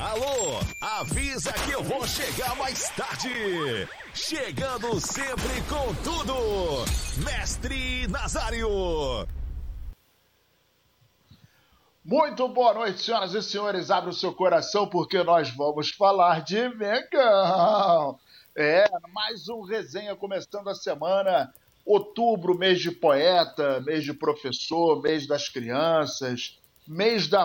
Alô, avisa que eu vou chegar mais tarde. Chegando sempre com tudo, Mestre Nazário. Muito boa noite, senhoras e senhores. Abra o seu coração porque nós vamos falar de Mengão. É, mais um resenha começando a semana. Outubro, mês de poeta, mês de professor, mês das crianças, mês da,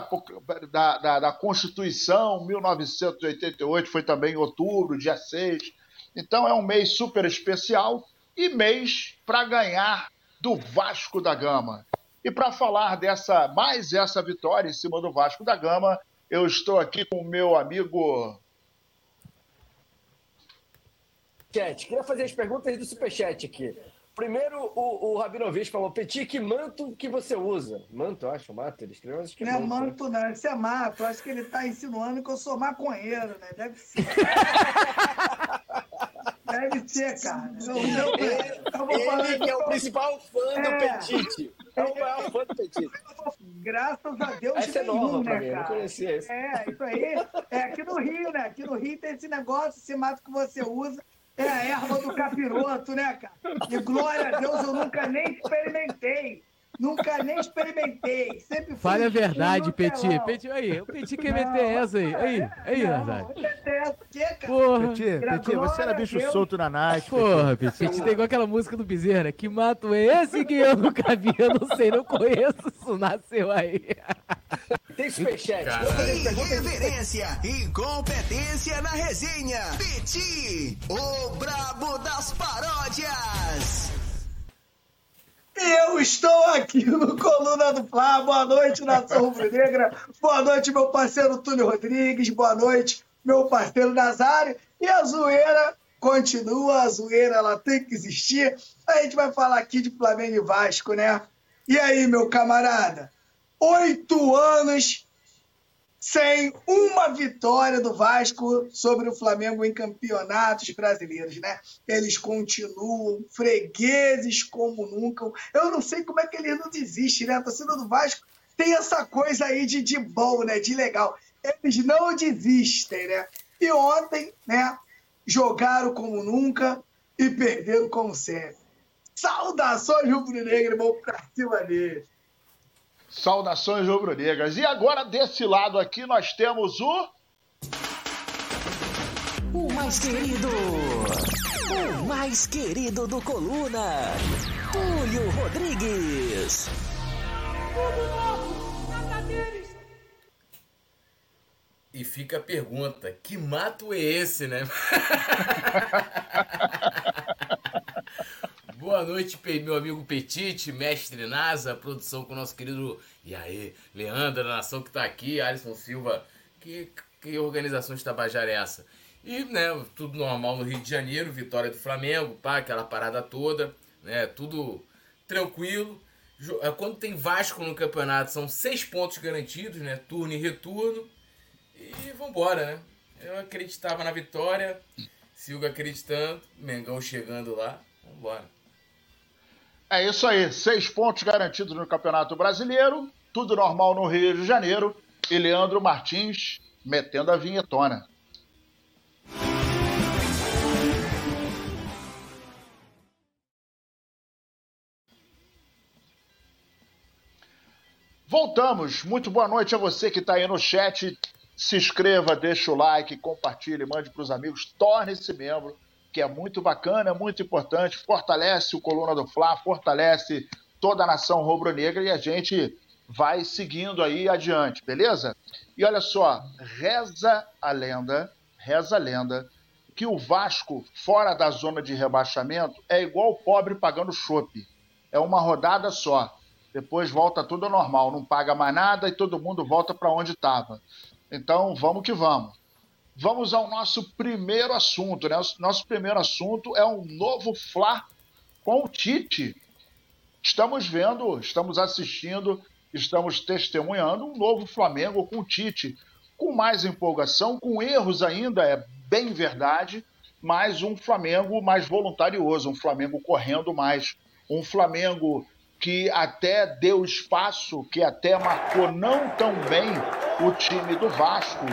da, da, da Constituição, 1988, foi também em outubro, dia 6. Então é um mês super especial e mês para ganhar do Vasco da Gama. E para falar dessa mais essa vitória em cima do Vasco da Gama, eu estou aqui com o meu amigo. Chat, queria fazer as perguntas do Superchat aqui. Primeiro, o, o Rabinovich falou: Petit, que manto que você usa? Manto, acho, mato. Ele escreveu, acho que não é manto, manto não. Isso é mato. Acho que ele está insinuando que eu sou maconheiro, né? Deve ser. Deve ser, cara. Eu, eu, eu vou falar ele que é o principal fã do é. Petit. É o maior fã do Petit. Graças a Deus. Essa é nova né, pra mim, cara? não conhecia isso. É, isso aí. É aqui no Rio, né? Aqui no Rio tem esse negócio, esse mato que você usa. É a erva do capiroto, né, cara? E glória a Deus, eu nunca nem experimentei. Nunca nem experimentei. Sempre Fale a verdade, Petit. Petit. Aí, o Petit quer meter essa aí. Aí, aí, Nazário. Porra. Petit, Petit, você era bicho solto na night. Porra, Petit. Petit tem igual aquela música do Bezerra. Que mato é esse que eu nunca vi? Eu não sei, não conheço. Isso nasceu aí. Tem superchat. Irreverência e competência na resenha. Petit, o brabo das paródias. Eu estou aqui no Coluna do Fla. Boa noite, Nação Rubro-Negra. Boa noite, meu parceiro Túlio Rodrigues. Boa noite, meu parceiro Nazário. E a zoeira continua, a zoeira ela tem que existir. A gente vai falar aqui de Flamengo e Vasco, né? E aí, meu camarada? Oito anos sem uma vitória do Vasco sobre o Flamengo em campeonatos brasileiros, né? Eles continuam fregueses como nunca. Eu não sei como é que eles não desistem, né? A torcida do Vasco tem essa coisa aí de, de bom, né? De legal. Eles não desistem, né? E ontem, né? Jogaram como nunca e perderam como sempre. Saudações rubro-negro, vamos pra cima deles. Saudações rubro-negras. E agora, desse lado aqui, nós temos o. O mais querido! O mais querido do Coluna! Túlio Rodrigues! Tudo novo! Nada deles! E fica a pergunta: que mato é esse, né? Boa noite, meu amigo Petite, mestre NASA, produção com o nosso querido e aí, Leandro, nação que tá aqui, Alisson Silva. Que, que organização de Tabajara é essa? E, né, tudo normal no Rio de Janeiro, vitória do Flamengo, pá, aquela parada toda, né, tudo tranquilo. É, quando tem Vasco no campeonato, são seis pontos garantidos, né, turno e retorno. E vambora, né? Eu acreditava na vitória, sigo acreditando, Mengão chegando lá, vambora. É isso aí, seis pontos garantidos no Campeonato Brasileiro, tudo normal no Rio de Janeiro e Leandro Martins metendo a vinhetona. Voltamos. Muito boa noite a você que está aí no chat. Se inscreva, deixa o like, compartilhe, mande para os amigos, torne-se membro que é muito bacana, muito importante, fortalece o Coluna do Fla, fortalece toda a nação rubro-negra e a gente vai seguindo aí adiante, beleza? E olha só, reza a lenda, reza a lenda, que o Vasco, fora da zona de rebaixamento, é igual o pobre pagando chope. É uma rodada só. Depois volta tudo normal, não paga mais nada e todo mundo volta para onde estava. Então, vamos que vamos. Vamos ao nosso primeiro assunto, né? Nosso primeiro assunto é um novo Fla com o Tite. Estamos vendo, estamos assistindo, estamos testemunhando um novo Flamengo com o Tite, com mais empolgação, com erros ainda, é bem verdade, mas um Flamengo mais voluntarioso, um Flamengo correndo mais, um Flamengo que até deu espaço, que até marcou não tão bem o time do Vasco,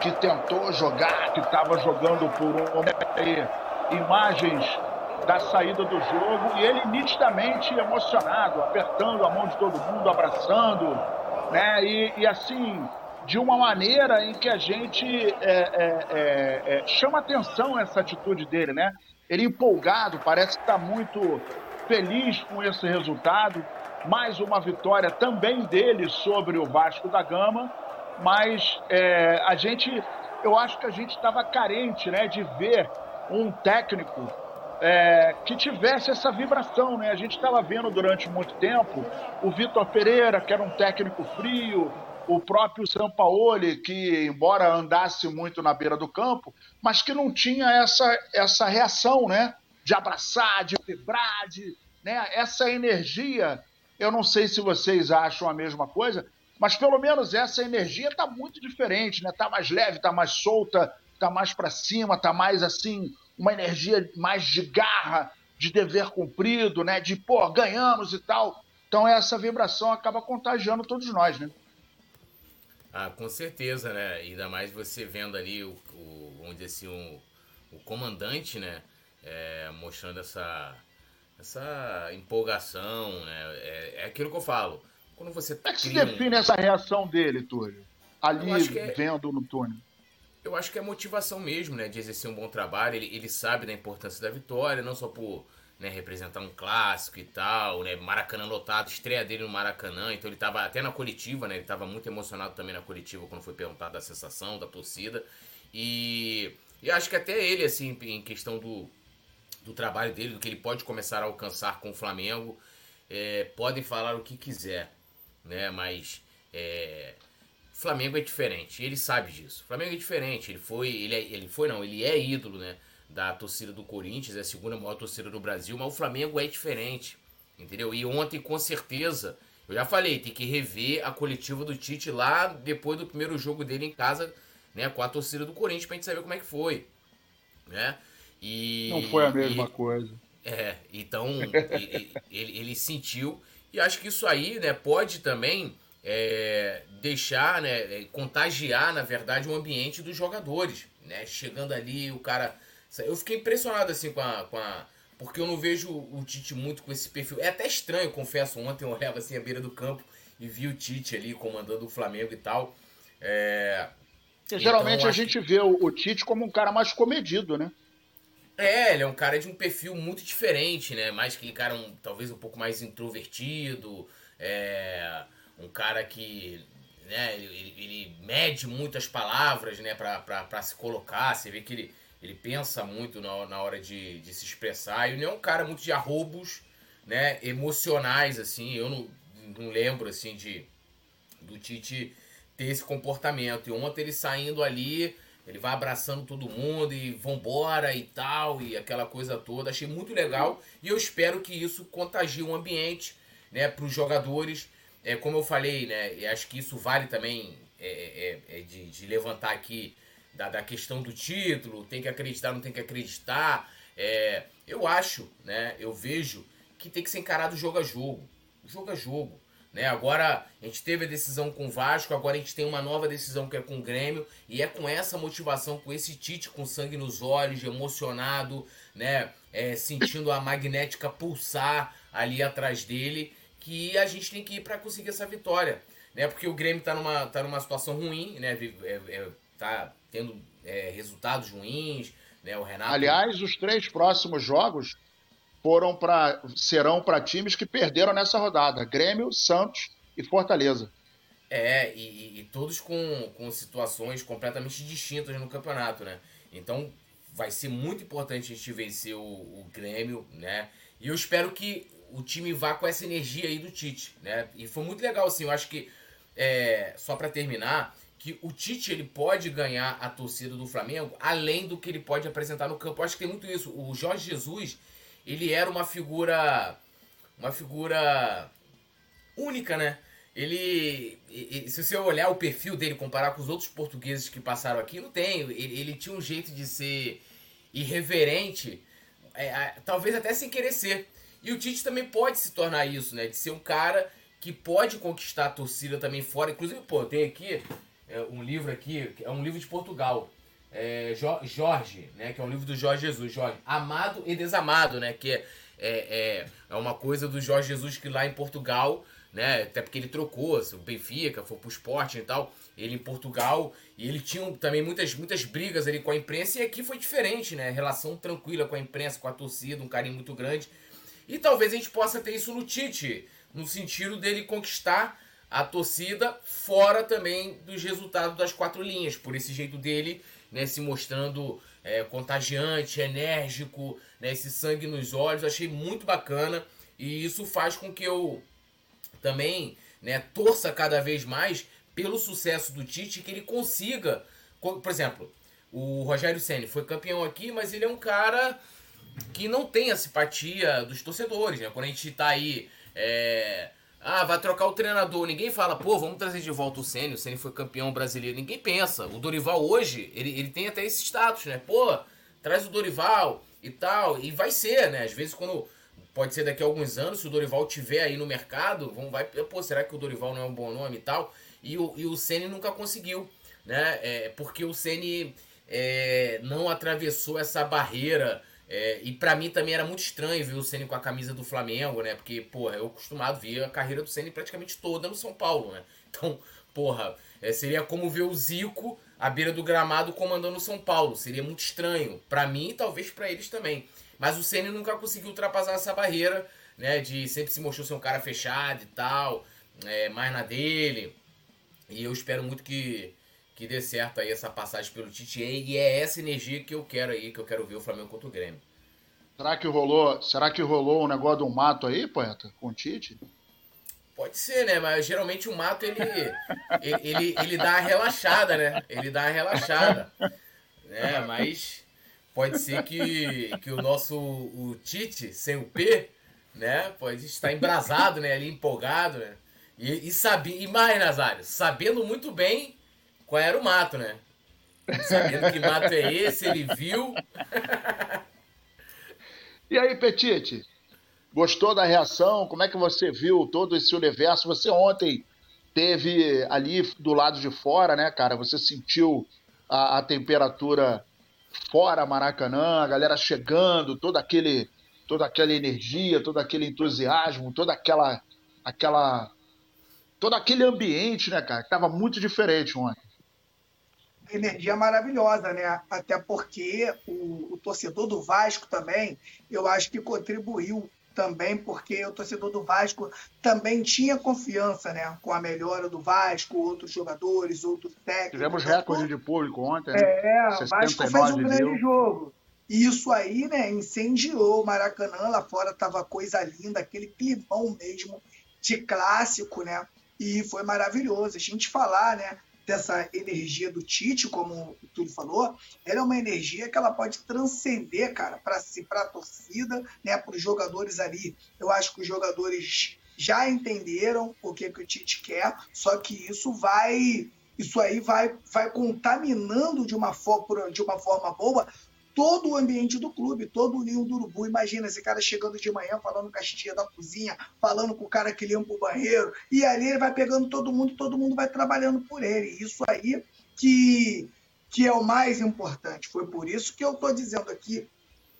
que tentou jogar, que estava jogando por um imagens da saída do jogo e ele nitidamente emocionado, apertando a mão de todo mundo, abraçando, né? E, e assim, de uma maneira em que a gente é, é, é, é chama atenção essa atitude dele, né? Ele empolgado, parece que está muito feliz com esse resultado. Mais uma vitória também dele sobre o Vasco da Gama, mas é, a gente, eu acho que a gente estava carente, né, de ver um técnico é, que tivesse essa vibração, né? A gente estava vendo durante muito tempo o Vitor Pereira, que era um técnico frio, o próprio Sampaoli, que embora andasse muito na beira do campo, mas que não tinha essa, essa reação, né? De abraçar, de vibrar, de, né? essa energia. Eu não sei se vocês acham a mesma coisa, mas pelo menos essa energia está muito diferente, né? Tá mais leve, tá mais solta, tá mais para cima, tá mais assim uma energia mais de garra, de dever cumprido, né? De pô, ganhamos e tal. Então essa vibração acaba contagiando todos nós, né? Ah, com certeza, né? Ainda mais você vendo ali o, o assim, o, o comandante, né? É, mostrando essa, essa empolgação, né? É, é, aquilo que eu falo. Quando você Como é que se define essa reação dele, Túlio? Ali é... vendo no túnel. Eu acho que é motivação mesmo, né? De exercer um bom trabalho. Ele, ele sabe da importância da vitória, não só por né, representar um clássico e tal, né? Maracanã lotado, estreia dele no Maracanã, então ele estava até na coletiva, né? Ele estava muito emocionado também na coletiva quando foi perguntado da sensação da torcida. E, e acho que até ele, assim, em questão do, do trabalho dele, do que ele pode começar a alcançar com o Flamengo, é, podem falar o que quiser, né? Mas é, Flamengo é diferente, ele sabe disso. Flamengo é diferente, ele foi, ele, é, ele foi não, ele é ídolo, né? da torcida do Corinthians, é a segunda maior torcida do Brasil, mas o Flamengo é diferente, entendeu? E ontem, com certeza, eu já falei, tem que rever a coletiva do Tite lá depois do primeiro jogo dele em casa, né, com a torcida do Corinthians, pra gente saber como é que foi, né? E, Não foi a mesma e, coisa. É, então ele, ele, ele, sentiu, e acho que isso aí, né, pode também é, deixar, né, contagiar, na verdade, o ambiente dos jogadores, né? Chegando ali, o cara eu fiquei impressionado assim com a, com a. Porque eu não vejo o Tite muito com esse perfil. É até estranho, confesso. Ontem eu olhava assim à beira do campo e vi o Tite ali comandando o Flamengo e tal. É... Então, geralmente a gente que... vê o, o Tite como um cara mais comedido, né? É, ele é um cara de um perfil muito diferente, né? Mais aquele cara um, talvez um pouco mais introvertido, é, um cara que né, ele, ele mede muitas palavras, né, pra se colocar. Você vê que ele, ele pensa muito na, na hora de, de se expressar. E ele é um cara muito de arrobos, né? Emocionais, assim. Eu não, não lembro, assim, de do Tite ter esse comportamento. E ontem ele saindo ali, ele vai abraçando todo mundo e vambora e tal, e aquela coisa toda. Achei muito legal e eu espero que isso contagie o ambiente, né, para os jogadores. É, como eu falei, né, e acho que isso vale também é, é, é de, de levantar aqui da, da questão do título, tem que acreditar, não tem que acreditar. É, eu acho, né? Eu vejo que tem que ser encarado jogo a jogo. Jogo a jogo. Né? Agora a gente teve a decisão com o Vasco, agora a gente tem uma nova decisão que é com o Grêmio, e é com essa motivação, com esse Tite com sangue nos olhos, emocionado, né? É, sentindo a magnética pulsar ali atrás dele, que a gente tem que ir para conseguir essa vitória. Né? Porque o Grêmio tá numa, tá numa situação ruim, né? É, é, tá tendo é, resultados ruins, né? O Renato. Aliás, os três próximos jogos foram para serão para times que perderam nessa rodada: Grêmio, Santos e Fortaleza. É, e, e, todos com, com situações completamente distintas no campeonato, né? Então vai ser muito importante a gente vencer o, o Grêmio, né? E eu espero que o time vá com essa energia aí do Tite, né? E foi muito legal, assim, eu acho que, é, só para terminar, que o Tite ele pode ganhar a torcida do Flamengo além do que ele pode apresentar no campo. Eu acho que tem muito isso. O Jorge Jesus, ele era uma figura uma figura única, né? Ele, se você olhar o perfil dele, comparar com os outros portugueses que passaram aqui, não tem. Ele, ele tinha um jeito de ser irreverente, é, talvez até sem querer ser. E o Tite também pode se tornar isso, né? De ser um cara que pode conquistar a torcida também fora. Inclusive, pô, tem aqui é, um livro aqui, é um livro de Portugal. É, Jorge, né? Que é um livro do Jorge Jesus. Jorge, Amado e Desamado, né? Que é, é, é uma coisa do Jorge Jesus que lá em Portugal, né? Até porque ele trocou, o Benfica, foi pro esporte e tal. Ele em Portugal, e ele tinha também muitas, muitas brigas ali com a imprensa, e aqui foi diferente, né? Relação tranquila com a imprensa, com a torcida, um carinho muito grande. E talvez a gente possa ter isso no Tite, no sentido dele conquistar a torcida fora também dos resultados das quatro linhas, por esse jeito dele, né, se mostrando é, contagiante, enérgico, né, esse sangue nos olhos, achei muito bacana e isso faz com que eu também né, torça cada vez mais pelo sucesso do Tite, que ele consiga, por exemplo, o Rogério Ceni foi campeão aqui, mas ele é um cara que não tem a simpatia dos torcedores, né? Quando a gente tá aí é, ah, vai trocar o treinador. Ninguém fala, pô, vamos trazer de volta o Senna. O Senna foi campeão brasileiro. Ninguém pensa. O Dorival hoje, ele, ele tem até esse status, né? Pô, traz o Dorival e tal. E vai ser, né? Às vezes quando. Pode ser daqui a alguns anos, se o Dorival tiver aí no mercado, vão, vai, pô, será que o Dorival não é um bom nome e tal? E o, e o Senna nunca conseguiu, né? É, porque o Senna é, não atravessou essa barreira é, e para mim também era muito estranho ver o Ceni com a camisa do Flamengo, né? Porque, porra, eu acostumado ver a carreira do Ceni praticamente toda no São Paulo, né? Então, porra, é, seria como ver o Zico à beira do gramado comandando o São Paulo. Seria muito estranho. para mim e talvez para eles também. Mas o Ceni nunca conseguiu ultrapassar essa barreira, né? De sempre se mostrou ser um cara fechado e tal, é, mais na dele. E eu espero muito que, que dê certo aí essa passagem pelo Tite. E é essa energia que eu quero aí, que eu quero ver o Flamengo contra o Grêmio. Será que rolou, será que rolou um negócio um mato aí, poeta, com o Tite? Pode ser, né? Mas geralmente o mato ele, ele, ele, ele dá a relaxada, né? Ele dá a relaxada. Né? Mas pode ser que, que o nosso o Tite, sem o P, né? Pode estar embrasado, né? Ali empolgado, né? E, e, sabe, e mais, Nazário, sabendo muito bem qual era o mato, né? Sabendo que mato é esse, ele viu. e aí, Petite? Gostou da reação? Como é que você viu todo esse universo? Você ontem teve ali do lado de fora, né, cara? Você sentiu a, a temperatura fora Maracanã, a galera chegando, toda aquele toda aquela energia, todo aquele entusiasmo, toda aquela aquela todo aquele ambiente, né, cara, que tava muito diferente ontem energia maravilhosa, né? Até porque o, o, torcedor do Vasco também, eu acho que contribuiu também, porque o torcedor do Vasco também tinha confiança, né? Com a melhora do Vasco, outros jogadores, outros técnicos. Tivemos recorde de público ontem, né? É, o Vasco fez um grande mil. jogo. E isso aí, né, incendiou o Maracanã, lá fora tava coisa linda, aquele climão mesmo de clássico, né? E foi maravilhoso. A gente falar, né, dessa energia do Tite, como o Túlio falou, ela é uma energia que ela pode transcender, cara, para si, para a torcida, né, para os jogadores ali. Eu acho que os jogadores já entenderam o que, que o Tite quer, só que isso vai isso aí vai, vai contaminando de uma, for, de uma forma boa todo o ambiente do clube, todo o ninho do urubu. Imagina esse cara chegando de manhã, falando com a tia da cozinha, falando com o cara que limpa o banheiro, e ali ele vai pegando todo mundo, todo mundo vai trabalhando por ele. Isso aí que, que é o mais importante. Foi por isso que eu estou dizendo aqui,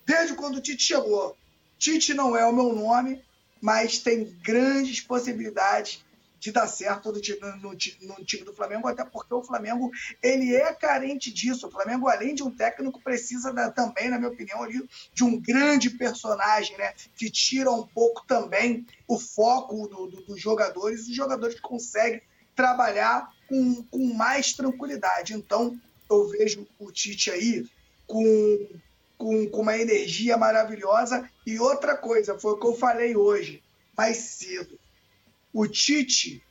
desde quando o Tite chegou, Tite não é o meu nome, mas tem grandes possibilidades de dar certo no no, no, time do Flamengo, até porque o Flamengo ele é carente disso. O Flamengo, além de um técnico, precisa da, também, na minha opinião, ali, de um grande personagem, né? Que tira um pouco também o foco do, do, dos jogadores, os jogadores conseguem trabalhar com, com mais tranquilidade. Então, eu vejo o Tite aí com, com, com uma energia maravilhosa. E outra coisa, foi o que eu falei hoje, mais cedo o Tite,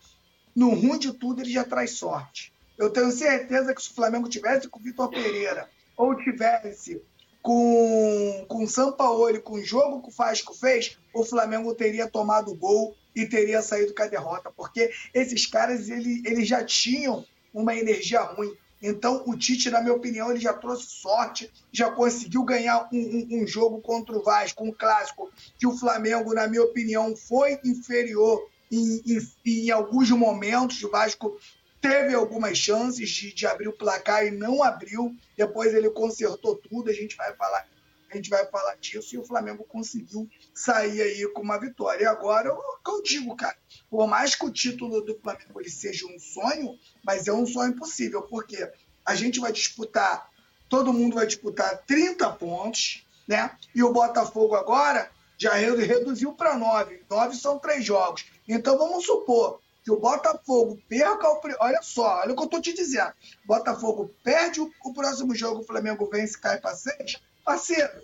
no ruim de tudo, ele já traz sorte. Eu tenho certeza que se o Flamengo tivesse com o Vitor Pereira ou tivesse com, com o Sampaoli, com o jogo que o Fasco fez, o Flamengo teria tomado o gol e teria saído com a derrota, porque esses caras ele, já tinham uma energia ruim. Então, o Tite, na minha opinião, ele já trouxe sorte, já conseguiu ganhar um, um, um jogo contra o Vasco, um clássico, que o Flamengo, na minha opinião, foi inferior em, alguns momentos. O Vasco teve algumas chances de, de abrir o placar e não abriu. Depois ele consertou tudo, a gente vai falar, a gente vai falar disso, e o Flamengo conseguiu sair aí com uma vitória. E agora, o que eu digo, cara, por mais que o título do Flamengo ele seja um sonho, mas é um sonho possível, porque a gente vai disputar, todo mundo vai disputar 30 pontos, né? E o Botafogo agora já reduziu para 9. 9 são três jogos. Então vamos supor que o Botafogo perca o. Olha só, olha o que eu estou te dizendo. Botafogo perde o, o próximo jogo, o Flamengo vence cai para 6. Parceiro,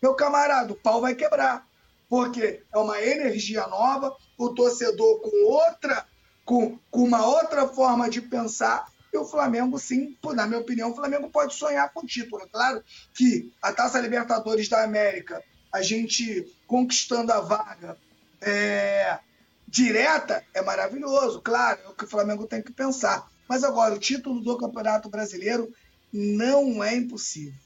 meu camarada, o pau vai quebrar. Porque é uma energia nova, o torcedor com outra, com, com uma outra forma de pensar. E o Flamengo, sim, na minha opinião, o Flamengo pode sonhar com título. Claro que a Taça Libertadores da América, a gente conquistando a vaga, é, direta é maravilhoso, claro, é o que o Flamengo tem que pensar. Mas agora, o título do Campeonato Brasileiro não é impossível.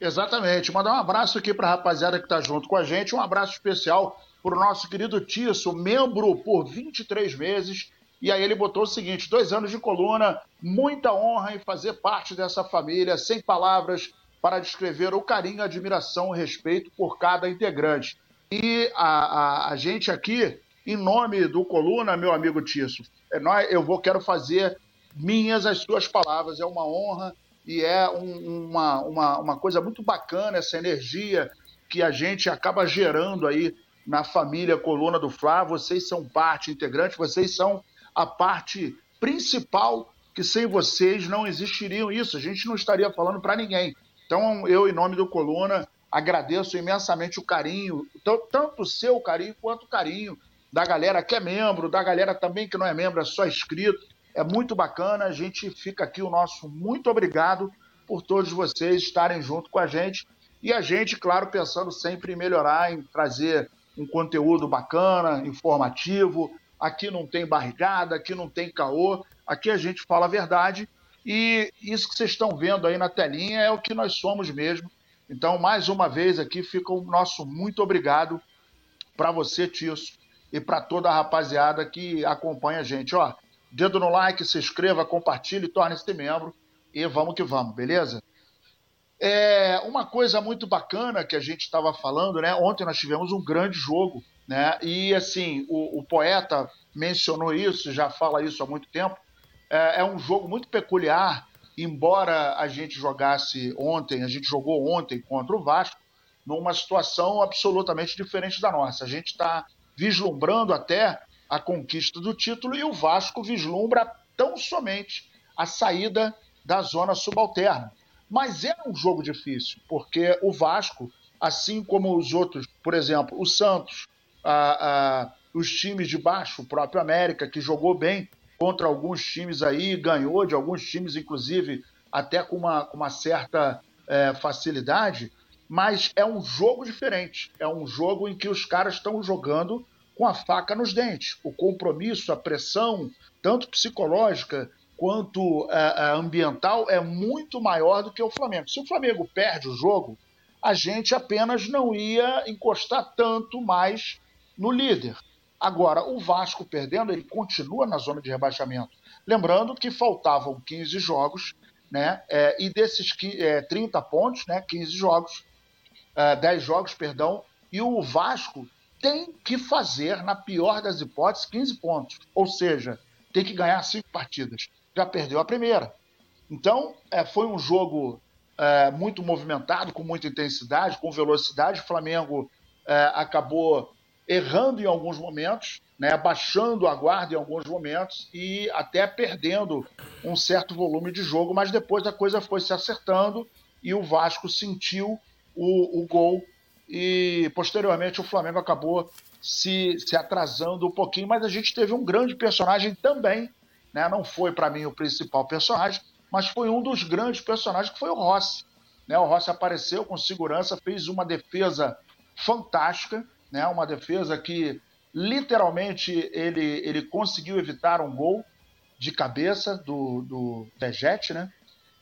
Exatamente. Mandar um abraço aqui para a rapaziada que está junto com a gente. Um abraço especial para o nosso querido Tisso, membro por 23 meses. E aí ele botou o seguinte: dois anos de coluna, muita honra em fazer parte dessa família, sem palavras para descrever o carinho, admiração e respeito por cada integrante. E a, a, a gente aqui, em nome do Coluna, meu amigo Tício, é, nós, eu vou quero fazer minhas as suas palavras. É uma honra e é um, uma, uma, uma coisa muito bacana essa energia que a gente acaba gerando aí na família Coluna do Fla. Vocês são parte integrante, vocês são a parte principal que sem vocês não existiriam isso. A gente não estaria falando para ninguém. Então, eu, em nome do Coluna, agradeço imensamente o carinho, tanto o seu carinho quanto o carinho da galera que é membro, da galera também que não é membro, é só inscrito. É muito bacana, a gente fica aqui o nosso muito obrigado por todos vocês estarem junto com a gente. E a gente, claro, pensando sempre em melhorar, em trazer um conteúdo bacana, informativo. Aqui não tem barrigada, aqui não tem caô, aqui a gente fala a verdade. E isso que vocês estão vendo aí na telinha é o que nós somos mesmo. Então, mais uma vez aqui fica o nosso muito obrigado para você, Tisso, e para toda a rapaziada que acompanha a gente. Ó, dedo no like, se inscreva, compartilhe, torne-se membro e vamos que vamos, beleza? É uma coisa muito bacana que a gente estava falando, né? Ontem nós tivemos um grande jogo, né? E assim, o, o poeta mencionou isso, já fala isso há muito tempo. É, é um jogo muito peculiar embora a gente jogasse ontem, a gente jogou ontem contra o Vasco, numa situação absolutamente diferente da nossa. A gente está vislumbrando até a conquista do título e o Vasco vislumbra tão somente a saída da zona subalterna. Mas é um jogo difícil, porque o Vasco, assim como os outros, por exemplo, o Santos, a, a, os times de baixo, o próprio América, que jogou bem, contra alguns times aí, ganhou de alguns times, inclusive, até com uma, com uma certa é, facilidade, mas é um jogo diferente. É um jogo em que os caras estão jogando com a faca nos dentes. O compromisso, a pressão, tanto psicológica quanto é, ambiental, é muito maior do que o Flamengo. Se o Flamengo perde o jogo, a gente apenas não ia encostar tanto mais no líder. Agora, o Vasco perdendo, ele continua na zona de rebaixamento. Lembrando que faltavam 15 jogos, né? É, e desses é, 30 pontos, né? 15 jogos, é, 10 jogos, perdão, e o Vasco tem que fazer, na pior das hipóteses, 15 pontos. Ou seja, tem que ganhar cinco partidas. Já perdeu a primeira. Então, é, foi um jogo é, muito movimentado, com muita intensidade, com velocidade. O Flamengo é, acabou errando em alguns momentos, né, baixando a guarda em alguns momentos e até perdendo um certo volume de jogo, mas depois a coisa foi se acertando e o Vasco sentiu o, o gol e posteriormente o Flamengo acabou se, se atrasando um pouquinho, mas a gente teve um grande personagem também, né? não foi para mim o principal personagem, mas foi um dos grandes personagens que foi o Rossi. Né? O Rossi apareceu com segurança, fez uma defesa fantástica, né? Uma defesa que literalmente ele, ele conseguiu evitar um gol de cabeça do, do Vegete, né?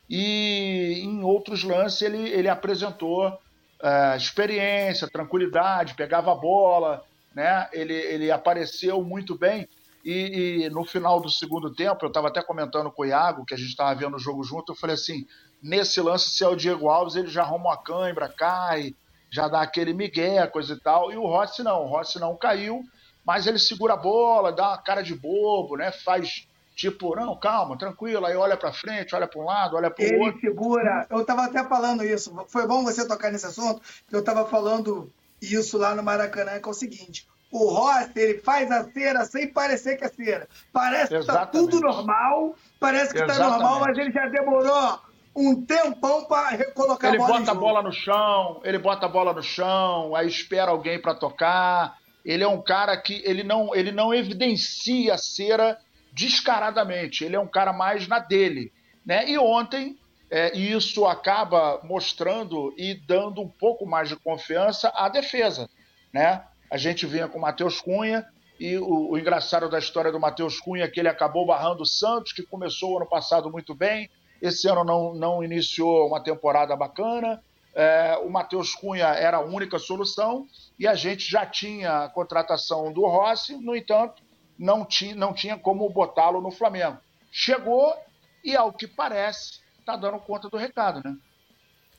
E em outros lances ele, ele apresentou uh, experiência, tranquilidade, pegava a bola, né? Ele, ele apareceu muito bem. E, e no final do segundo tempo, eu estava até comentando com o Iago, que a gente estava vendo o jogo junto, eu falei assim: nesse lance, se é o Diego Alves, ele já arruma uma cãibra, cai, já dá aquele migué, coisa e tal. E o Rossi não, o Rossi não caiu, mas ele segura a bola, dá uma cara de bobo, né? Faz tipo, não, calma, tranquilo, aí olha para frente, olha para um lado, olha para o outro. Ele segura. Eu estava até falando isso. Foi bom você tocar nesse assunto, eu estava falando isso lá no Maracanã, que é o seguinte: o Rossi, ele faz a cera sem parecer que é cera. Parece que está tudo normal, parece que está normal, mas ele já demorou um tempão para recolocar ele a bola. Ele bota a bola no chão, ele bota a bola no chão, aí espera alguém para tocar. Ele é um cara que ele não, ele não evidencia a cera descaradamente. Ele é um cara mais na dele, né? E ontem é, isso acaba mostrando e dando um pouco mais de confiança à defesa, né? A gente vinha com o Matheus Cunha e o, o engraçado da história do Matheus Cunha é que ele acabou barrando o Santos, que começou o ano passado muito bem, esse ano não, não iniciou uma temporada bacana. É, o Matheus Cunha era a única solução e a gente já tinha a contratação do Rossi, no entanto, não tinha, não tinha como botá-lo no Flamengo. Chegou e, ao que parece, está dando conta do recado, né?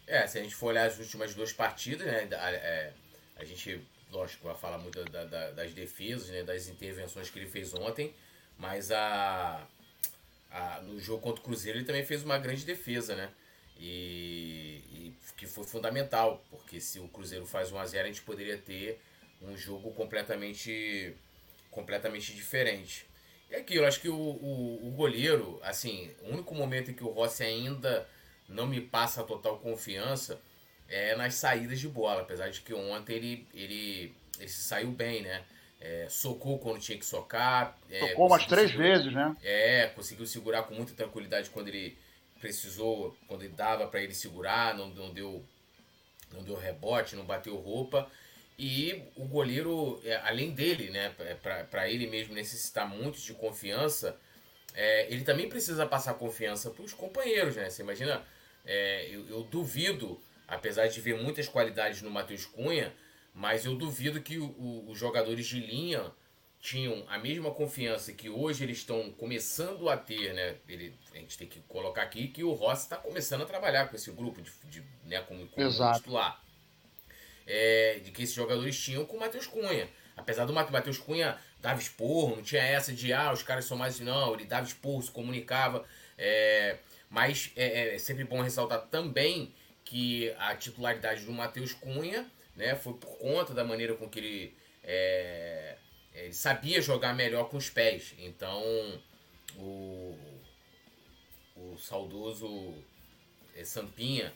É, se a gente for olhar as últimas duas partidas, né, é, a gente lógico, vai falar muito da, da, das defesas, né, das intervenções que ele fez ontem, mas a, no jogo contra o Cruzeiro ele também fez uma grande defesa, né? E, e que foi fundamental, porque se o Cruzeiro faz 1 a 0 a gente poderia ter um jogo completamente completamente diferente. E aquilo, acho que o, o, o, goleiro, assim, o único momento em que o Rossi ainda não me passa total confiança é, nas saídas de bola, apesar de que ontem ele, ele, ele se saiu bem, né? É, socou quando tinha que socar. É, Socou umas três segurar, vezes, né? É, conseguiu segurar com muita tranquilidade quando ele precisou, quando ele dava para ele segurar, não, não, deu, não deu rebote, não bateu roupa. E o goleiro, é, além dele, né, para ele mesmo necessitar muito de confiança, é, ele também precisa passar confiança para os companheiros, né? Você imagina, é, eu, eu duvido apesar de ver muitas qualidades no Matheus Cunha, mas eu duvido que o, o, os jogadores de linha tinham a mesma confiança que hoje eles estão começando a ter, né? Ele, a gente tem que colocar aqui que o Rossi está começando a trabalhar com esse grupo de, de né, como, como titular. É, de que esses jogadores tinham com o Matheus Cunha. Apesar do Matheus Cunha dava esporro, não tinha essa de ah, os caras são mais não, ele dava esporro, se comunicava. É, mas é, é sempre bom ressaltar também que a titularidade do Matheus Cunha né, foi por conta da maneira com que ele, é, ele sabia jogar melhor com os pés. Então, o, o saudoso é, Sampinha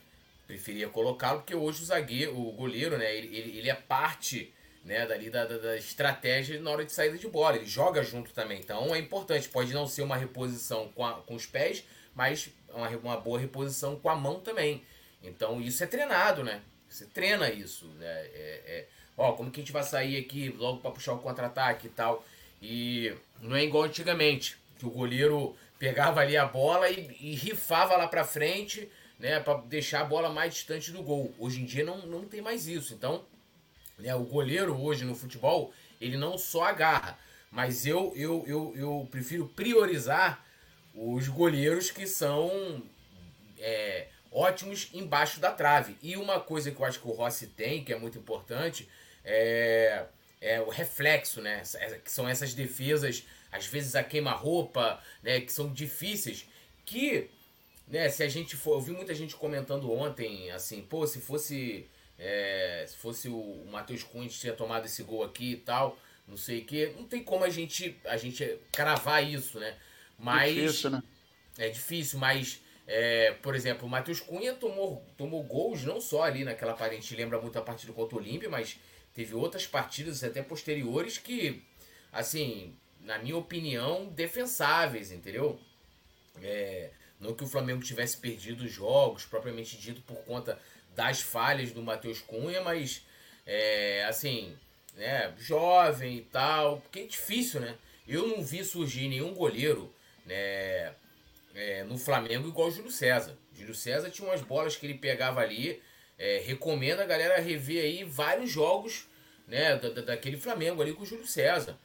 preferia colocá-lo, porque hoje o zagueiro, o goleiro, né, ele, ele é parte né, dali da, da, da, estratégia na hora de saída de bola. Ele joga junto também. Então é importante. Pode não ser uma reposição com, a, com os pés, mas uma, uma boa reposição com a mão também. Então isso é treinado, né? Você treina isso, né? É, é, ó, como que a gente vai sair aqui logo para puxar o contra-ataque e tal. E não é igual antigamente, que o goleiro pegava ali a bola e, e rifava lá para frente, né, para deixar a bola mais distante do gol. Hoje em dia não, não tem mais isso. Então, né, o goleiro hoje no futebol, ele não só agarra, mas eu, eu, eu, eu prefiro priorizar os goleiros que são é, ótimos embaixo da trave. E uma coisa que eu acho que o Rossi tem, que é muito importante, é, é o reflexo, né? Que são essas defesas, às vezes a queima-roupa, né? Que são difíceis. Que, né, se a gente for. Eu vi muita gente comentando ontem, assim, pô, se fosse. É, se fosse o, Matheus Cunha tinha tomado esse gol aqui e tal, não sei o que, não tem como a gente, a gente cravar isso, né? Mas. Difícil, né? É difícil, mas é, por exemplo, o Matheus Cunha tomou, tomou gols não só ali naquela gente lembra muito a partida contra o Olímpia, mas teve outras partidas até posteriores que, assim, na minha opinião, defensáveis, entendeu? É, não que o Flamengo tivesse perdido jogos, propriamente dito, por conta das falhas do Matheus Cunha, mas, é, assim, né, jovem e tal, porque é difícil, né? Eu não vi surgir nenhum goleiro, né, é, no Flamengo igual o Júlio César. O Júlio César tinha umas bolas que ele pegava ali. É, recomendo a galera rever aí vários jogos né, da, daquele Flamengo ali com o Júlio César.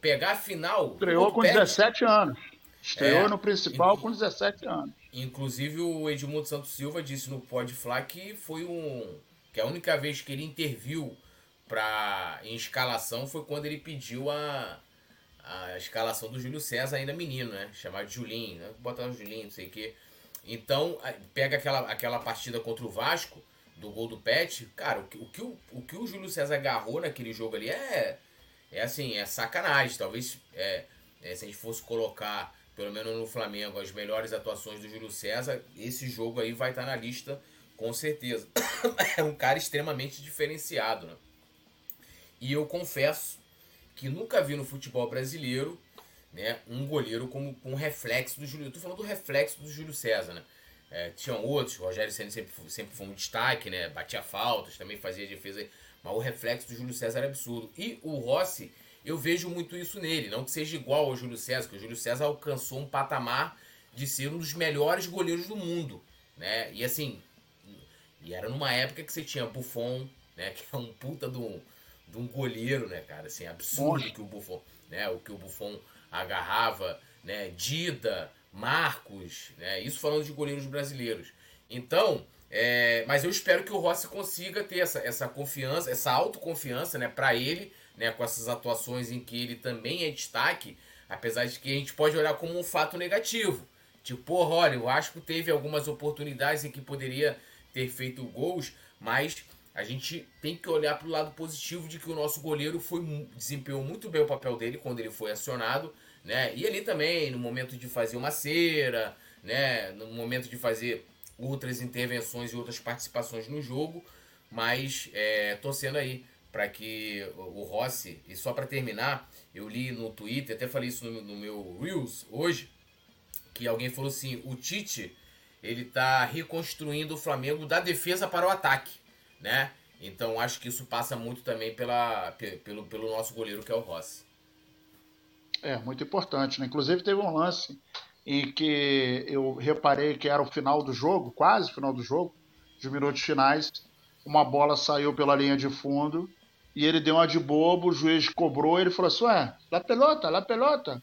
pegar a final. Estreou com Pet, 17 anos. Estreou É, no principal com 17 anos. Inclusive o Edmundo Santos Silva disse no Pod Fla que foi um. que a única vez que ele interviu pra, em escalação foi quando ele pediu a, a escalação do Júlio César, ainda menino, né? Chamado Julinho, né? Botar o Julinho, não sei o quê. Então, pega aquela, aquela partida contra o Vasco, do gol do Pet, cara, o que o, que o, o, que o Júlio César agarrou naquele jogo ali é. É assim, é sacanagem. Talvez é, é, se a gente fosse colocar, pelo menos no Flamengo, as melhores atuações do Júlio César, esse jogo aí vai estar na lista com certeza. é um cara extremamente diferenciado, né? E eu confesso que nunca vi no futebol brasileiro né, um goleiro como com reflexo do Júlio. Eu tô falando do reflexo do Júlio César, né? É, tinham outros, o Rogério Senna sempre, sempre foi um destaque, né? Batia faltas, também fazia defesa, mas o reflexo do Júlio César era absurdo. E o Rossi, eu vejo muito isso nele, não que seja igual ao Júlio César, que o Júlio César alcançou um patamar de ser um dos melhores goleiros do mundo, né? E assim, e era numa época que você tinha Buffon, né? Que é um puta um, de um goleiro, né, cara? Assim, absurdo que o Buffon, né? O que o Buffon agarrava, né? Dida, Marcos, né? Isso falando de goleiros brasileiros. Então, é, mas eu espero que o Rossi consiga ter essa, essa confiança, essa autoconfiança, né, para ele, né, com essas atuações em que ele também é destaque, apesar de que a gente pode olhar como um fato negativo. Tipo, porra, olha, o Vasco teve algumas oportunidades em que poderia ter feito gols, mas a gente tem que olhar para o lado positivo de que o nosso goleiro foi desempenhou muito bem o papel dele quando ele foi acionado, né? E ali também no momento de fazer uma cera, né? No momento de fazer outras intervenções e outras participações no jogo, mas é, torcendo aí para que o o Rossi, e só para terminar, eu li no Twitter, até falei isso no, no meu Reels hoje, que alguém falou assim, o Tite, ele tá reconstruindo o Flamengo da defesa para o ataque, né? Então acho que isso passa muito também pela, pe- pelo, pelo nosso goleiro que é o Rossi. É, muito importante, né? Inclusive teve um lance em que eu reparei que era o final do jogo, quase o final do jogo, dos minutos finais, uma bola saiu pela linha de fundo e ele deu uma de bobo, o juiz cobrou ele falou assim, ué, la pelota, la pelota.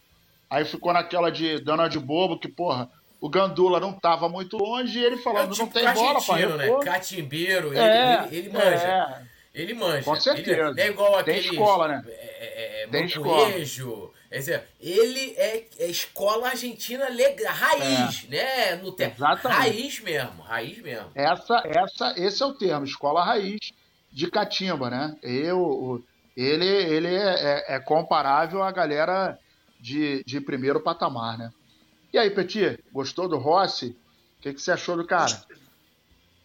Aí ficou naquela de dando uma de bobo, que porra, o Gandula não tava muito longe e ele falando, não tem bola argentino, né? Catimbeiro, ele, É, ele, ele manja. é. Ele manja. Com certeza. Ele, não é igual Tem aquele. escola, né? É, é, é, Tem. Quer dizer, ele é, é escola argentina legal, raiz, né? No te... Exatamente. Raiz mesmo, raiz mesmo. Essa, essa, esse é o termo, escola raiz de catimba, né? Eu, ele, ele é, é- é comparável à galera de, de primeiro patamar, né? E aí, Petit, gostou do Rossi? O que, que você achou do cara?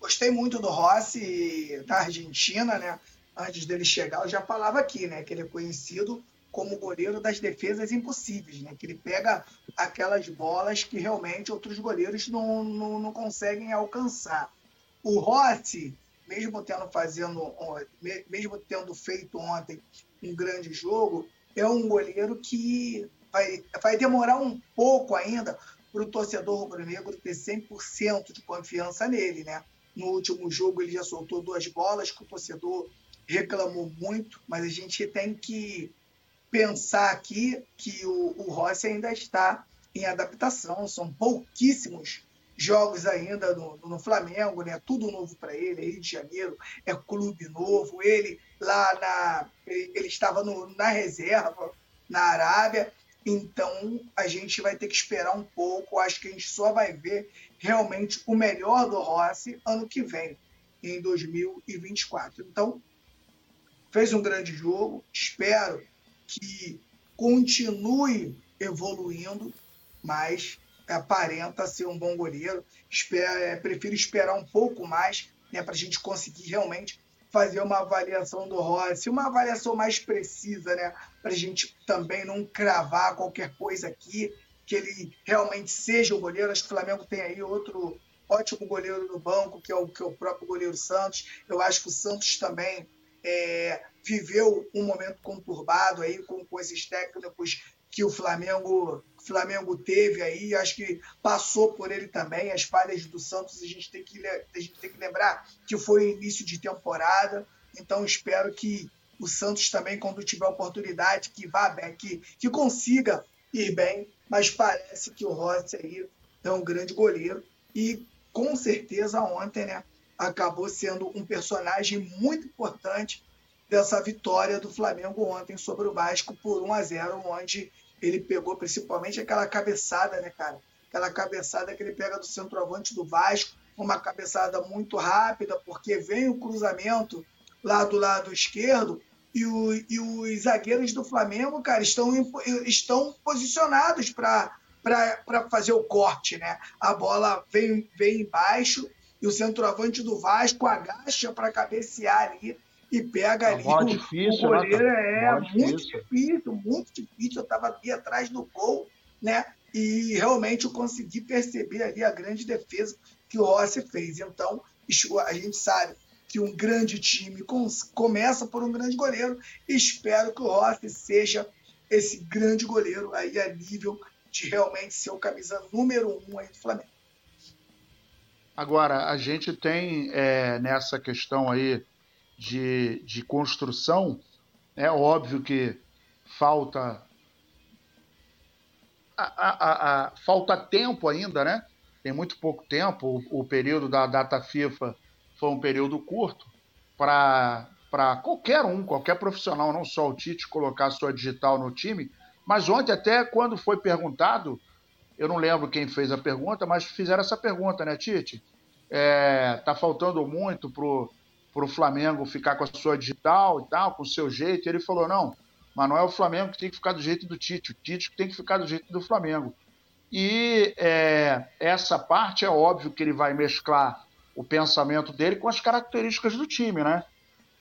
Gostei muito do Rossi da Argentina, né? Antes dele chegar, eu já falava aqui, né? Que ele é conhecido como goleiro das defesas impossíveis, né? Que ele pega aquelas bolas que realmente outros goleiros não, não, não conseguem alcançar. O Rossi, mesmo tendo fazendo, me- mesmo tendo feito ontem um grande jogo, é um goleiro que vai, vai demorar um pouco ainda para o torcedor rubro-negro ter 100% de confiança nele, né? No último jogo ele já soltou duas bolas que o torcedor reclamou muito, mas a gente tem que pensar aqui que o, o Rossi ainda está em adaptação, são pouquíssimos jogos ainda no, no Flamengo, né? Tudo novo para ele, Rio de Janeiro, é clube novo, ele lá na ele, ele estava no- na reserva na Arábia, então a gente vai ter que esperar um pouco, acho que a gente só vai ver realmente o melhor do Rossi ano que vem, em 2024. Então, fez um grande jogo, espero que continue evoluindo, mas aparenta ser um bom goleiro. Espero, é, prefiro esperar um pouco mais né, para a gente conseguir realmente fazer uma avaliação do Rossi, uma avaliação mais precisa, né, para a gente também não cravar qualquer coisa aqui, que ele realmente seja o goleiro. Acho que o Flamengo tem aí outro ótimo goleiro no banco, que é o, que é o próprio goleiro Santos. Eu acho que o Santos também é, viveu um momento conturbado aí com, esses técnicos que o Flamengo, Flamengo teve aí, acho que passou por ele também, as falhas do Santos, a gente tem que, a gente tem que lembrar que foi início de temporada, então espero que O Santos também, quando tiver oportunidade, que vá bem, que, que consiga ir bem, mas parece que o Rossi aí é um grande goleiro e com certeza ontem, né, acabou sendo um personagem muito importante dessa vitória do Flamengo ontem sobre o Vasco por 1 a 0, onde ele pegou principalmente aquela cabeçada, né, cara? Aquela cabeçada que ele pega do centroavante do Vasco, uma cabeçada muito rápida, porque vem o cruzamento lá do lado esquerdo e, o, e os zagueiros do Flamengo, cara, estão, estão posicionados para fazer o corte, né? A bola vem, vem embaixo e o centroavante do Vasco agacha para cabecear ali e pega é ali. O, difícil, o né, goleiro né, é muito difícil. difícil, muito difícil. Eu estava ali atrás do gol, né? E realmente eu consegui perceber ali a grande defesa que o Rossi fez. Então, a gente sabe que um grande time começa por um grande goleiro. Espero que o Rossi seja esse grande goleiro aí a nível de realmente ser o camisa número um aí do Flamengo. Agora, a gente tem é, nessa questão aí de, de construção, é óbvio que falta a, a, a, falta tempo ainda, né? Tem muito pouco tempo. O, o período da data FIFA foi um período curto para qualquer um, qualquer profissional, não só o Tite, colocar sua digital no time. Mas ontem, até quando foi perguntado, eu não lembro quem fez a pergunta, mas fizeram essa pergunta, né, Tite? É, tá faltando muito pro para o Flamengo ficar com a sua digital e tal, com o seu jeito. E ele falou: não, mas não é o Flamengo que tem que ficar do jeito do Tite, o Tite que tem que ficar do jeito do Flamengo. E é, essa parte é óbvio que ele vai mesclar o pensamento dele com as características do time, né?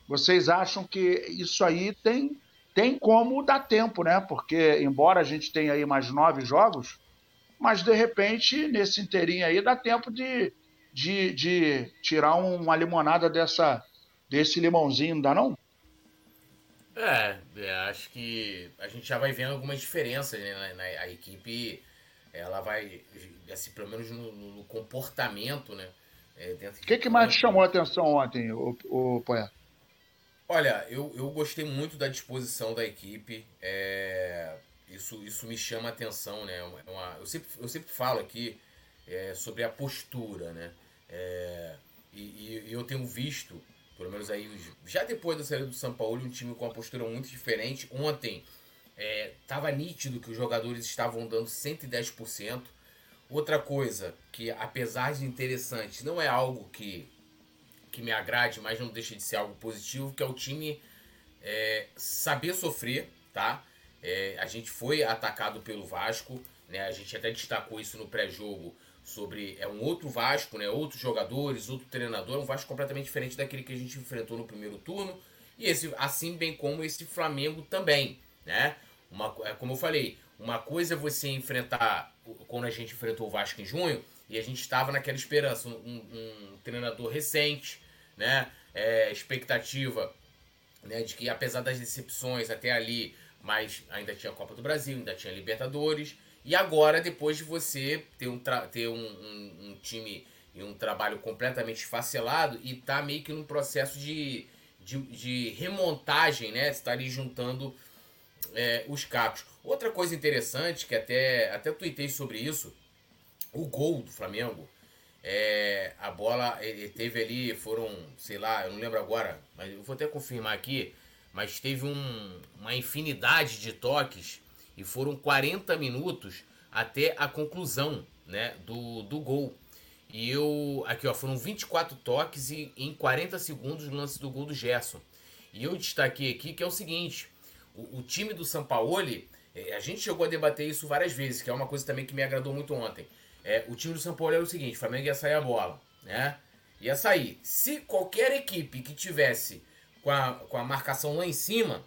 Vocês acham que isso aí tem, tem como dar tempo, né? Porque, embora a gente tenha aí mais nove jogos, mas de repente, nesse inteirinho aí, dá tempo de, de, de tirar uma limonada dessa, desse limãozinho, não dá não? É, é, acho que a gente já vai vendo algumas diferenças, né? Na, a equipe, ela vai, assim, pelo menos no, no comportamento, né? É, o que, que mais te chamou a atenção ontem, o, o Poeta? Olha, eu, eu gostei muito da disposição da equipe. É, isso, isso me chama a atenção, né? É uma, eu, sempre, eu sempre falo aqui é, sobre a postura, né? É, e, e, eu tenho visto, pelo menos aí, já depois da saída do São Paulo, um time com uma postura muito diferente. Ontem estava é, nítido que os jogadores estavam dando 110%. Outra coisa que, apesar de interessante, não é algo que, que me agrade, mas não deixa de ser algo positivo, que é o time é, saber sofrer, tá? É, a gente foi atacado pelo Vasco, né? A gente até destacou isso no pré-jogo sobre é um outro Vasco, né? Outros jogadores, outro treinador, um Vasco completamente diferente daquele que a gente enfrentou no primeiro turno. E esse, assim bem como esse Flamengo também, né? Uma, é como eu falei, uma coisa é você enfrentar quando a gente enfrentou o Vasco em junho e a gente estava naquela esperança, um, um, treinador recente, né? É, expectativa né, de que apesar das decepções até ali, mas ainda tinha a Copa do Brasil, ainda tinha Libertadores, e agora, depois de você ter um, ter um, um, um time e um trabalho completamente esfacelado e tá meio que num processo de, de, de remontagem, né? Você tá juntando é, os cacos. Outra coisa interessante, que até, até tuitei sobre isso, o gol do Flamengo. É, a bola ele teve ali, foram, sei lá, eu não lembro agora, mas eu vou até confirmar aqui, mas teve um, uma infinidade de toques e foram 40 minutos até a conclusão né, do, do gol. E eu. Aqui, ó, foram 24 toques e em 40 segundos o lance do gol do Gerson. E eu destaquei aqui que é o seguinte: o, o time do Sampaoli, é, a gente chegou a debater isso várias vezes, que é uma coisa também que me agradou muito ontem. É, o time do São Paulo era o seguinte: o Flamengo ia sair a bola, né? Ia sair. Se qualquer equipe que tivesse com a, com a marcação lá em cima,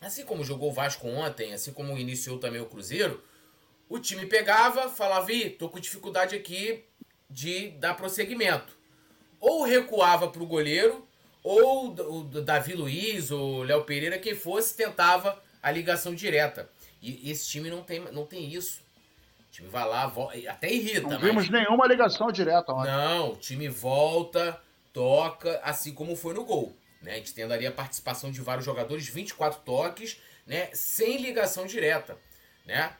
Assim como jogou o Vasco ontem, assim como iniciou também o Cruzeiro, o time pegava, falava, Ih, tô com dificuldade aqui de dar prosseguimento. Ou recuava para o goleiro, ou o Davi Luiz, ou Léo Pereira, quem fosse, tentava a ligação direta. E esse time não tem, não tem isso. O time vai lá, volta, até irrita. Não vimos mas... nenhuma ligação direta ontem. Não, o time volta, toca, assim como foi no gol. né? A gente tendo ali a participação de vários jogadores, 24 toques, né? Sem ligação direta, né?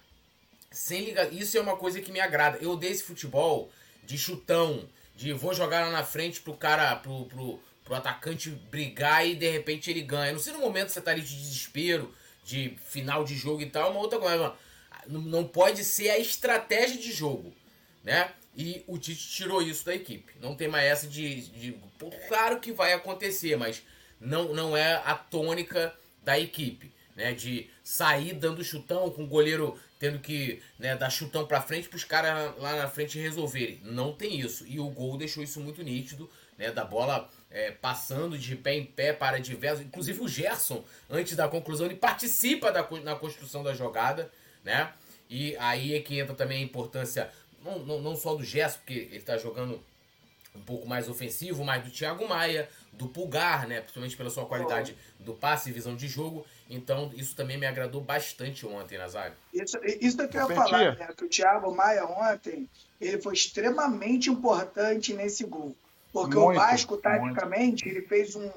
Sem liga... Isso é uma coisa que me agrada. Eu odeio esse futebol de chutão, de vou jogar lá na frente pro cara, pro, pro, pro atacante brigar e de repente ele ganha. Não sei no momento você tá ali de desespero, de final de jogo e tal, uma outra coisa. Não pode ser a estratégia de jogo, né? E o Tite tirou isso da equipe. Não tem mais essa de, de. Claro que vai acontecer, mas não, não é a tônica da equipe. Né, de sair dando chutão com o goleiro tendo que né, dar chutão pra frente para os caras lá na frente resolverem. Não tem isso. E o gol deixou isso muito nítido, né? Da bola é, passando de pé em pé para diversos. Inclusive o Gerson, antes da conclusão, ele participa da, na construção da jogada, né? E aí é que entra também a importância, não, não, não só do Gerson, porque ele está jogando um pouco mais ofensivo, mas do Thiago Maia, do Pulgar, né? Principalmente pela sua qualidade do passe e visão de jogo. Então, isso também me agradou bastante ontem, Nazário. Isso, isso é que eu ia falar, né? Que o Thiago Maia ontem, ele foi extremamente importante nesse gol. Porque muito, o Vasco, taticamente, muito. ele fez um,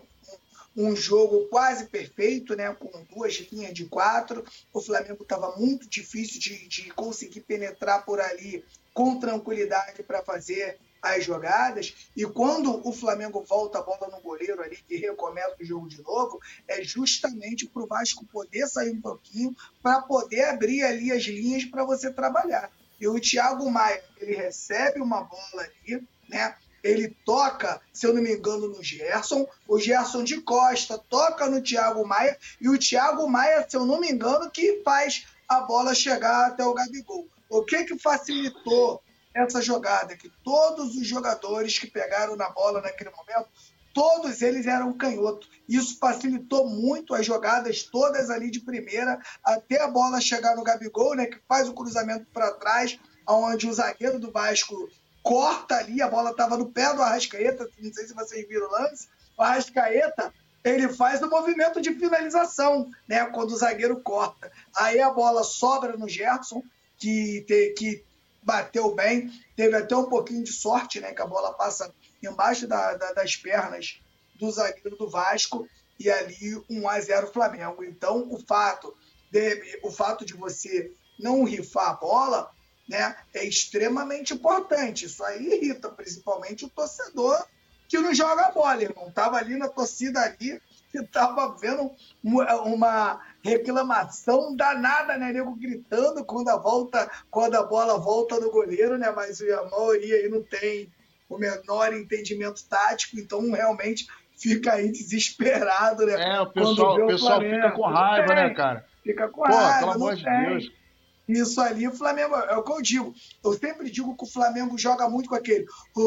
um jogo quase perfeito, né? Com duas linhas de quatro. O Flamengo estava muito difícil de, de conseguir penetrar por ali com tranquilidade para fazer as jogadas, e quando o Flamengo volta a bola no goleiro ali, que recomeça o jogo de novo, é justamente para o Vasco poder sair um pouquinho, para poder abrir ali as linhas para você trabalhar. E o Thiago Maia, ele recebe uma bola ali, né? Ele toca, se eu não me engano, no Gerson, o Gerson de Costa toca no Thiago Maia, e o Thiago Maia, se eu não me engano, que faz a bola chegar até o Gabigol. O que que facilitou essa jogada, que todos os jogadores que pegaram na bola naquele momento, todos eles eram canhoto. Isso facilitou muito as jogadas todas ali de primeira, até a bola chegar no Gabigol, né, que faz o cruzamento para trás, onde o zagueiro do Vasco corta ali, a bola estava no pé do Arrascaeta, não sei se vocês viram o lance, o Arrascaeta ele faz o movimento de finalização, né? Quando o zagueiro corta. Aí a bola sobra no Gerson, que, te, que bateu bem, teve até um pouquinho de sorte, né? Que a bola passa embaixo da, da, das pernas do zagueiro do Vasco e ali 1 a 0 Flamengo. Então, o fato de, o fato de você não rifar a bola né, é extremamente importante. Isso aí irrita principalmente o torcedor que não joga bola. Ele não estava ali na torcida ali que estava vendo uma reclamação danada, né, nego gritando quando a volta, quando a bola volta no goleiro, né, mas a maioria aí não tem o menor entendimento tático, então realmente fica aí desesperado, né? É, o pessoal, o pessoal fica com raiva, né, cara? Fica com Pô, raiva, pelo amor de Deus. Isso ali, o Flamengo, é o que eu digo. Eu sempre digo que o Flamengo joga muito com aquele. Oh,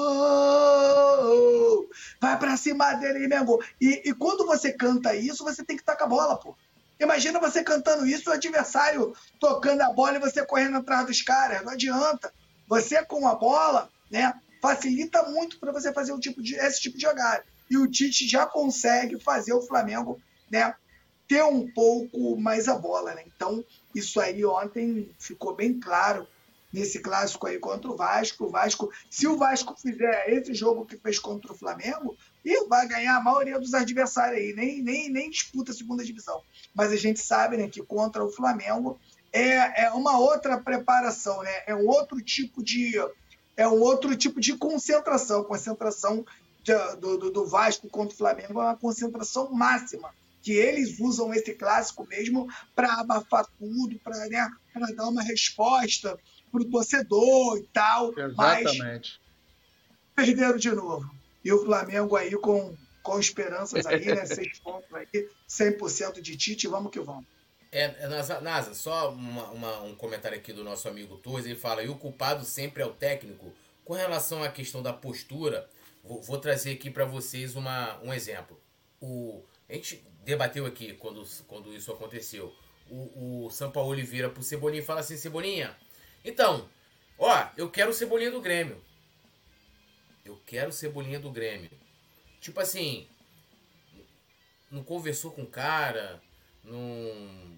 oh, oh, vai pra cima dele, Mengo. E, e quando você canta isso, você tem que estar com a bola, pô. Imagina você cantando isso, o adversário tocando a bola e você correndo atrás dos caras. Não adianta. Você com a bola, né, facilita muito para você fazer um tipo de, esse tipo de jogada. E o Tite já consegue fazer o Flamengo, né, ter um pouco mais a bola, né? Então, isso aí ontem ficou bem claro nesse clássico aí contra o Vasco. O Vasco, se o Vasco fizer esse jogo que fez contra o Flamengo, e vai ganhar a maioria dos adversários aí, nem, nem, nem disputa a segunda divisão. Mas a gente sabe né, que contra o Flamengo é, é uma outra preparação, né? É um outro tipo de é um outro tipo de concentração, concentração de, do, do, do Vasco contra o Flamengo é uma concentração máxima que eles usam esse clássico mesmo para abafar tudo, para né, dar uma resposta para o torcedor e tal. Exatamente. Mas perderam de novo. E o Flamengo aí com, com esperanças aí, né? Seis pontos aí, 100% de Tite, vamos que vamos. É, é Nasa, Nasa só uma, uma, um comentário aqui do nosso amigo Torres, ele fala, e o culpado sempre é o técnico. Com relação à questão da postura, vou, vou trazer aqui para vocês uma, um exemplo. O, a gente debateu aqui quando, quando isso aconteceu. O, o Sampaoli Oliveira pro Cebolinha e fala assim, Cebolinha, então, ó, eu quero o Cebolinha do Grêmio. Eu quero Cebolinha do Grêmio. Tipo assim, não conversou com o cara, não.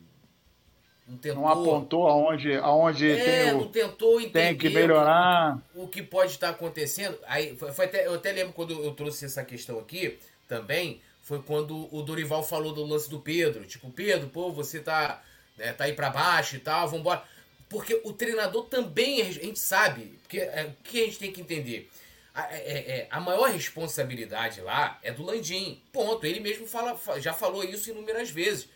Não, tentou, não apontou aonde, aonde é, tem, o, não tentou entender tem que melhorar. O, o que pode estar acontecendo. Aí, foi, foi até, eu até lembro quando eu trouxe essa questão aqui também. Foi quando o Dorival falou do lance do Pedro. Tipo, Pedro, pô, você tá, né, tá aí para baixo e tal, vambora. Porque o treinador também, a gente sabe, porque, é, o que a gente tem que entender? A, é, é, é, a maior responsabilidade lá é do Landim. Ponto. Ele mesmo fala, já falou isso inúmeras vezes.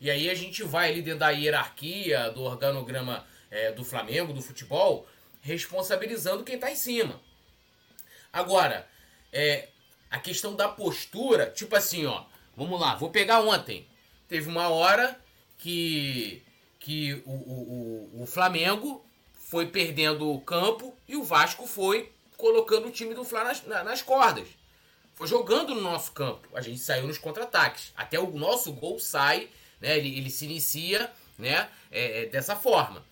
E aí a gente vai ali dentro da hierarquia, do organograma é, do Flamengo, do futebol, responsabilizando quem está em cima. Agora, é, a questão da postura, tipo assim, ó, vamos lá, vou pegar ontem. Teve uma hora que, que o, o, o, Flamengo foi perdendo o campo e o Vasco foi colocando o time do Fla nas, nas cordas. Foi jogando no nosso campo. A gente saiu nos contra-ataques. Até o nosso gol sai, né? Ele, ele se inicia, né? É, é, dessa forma.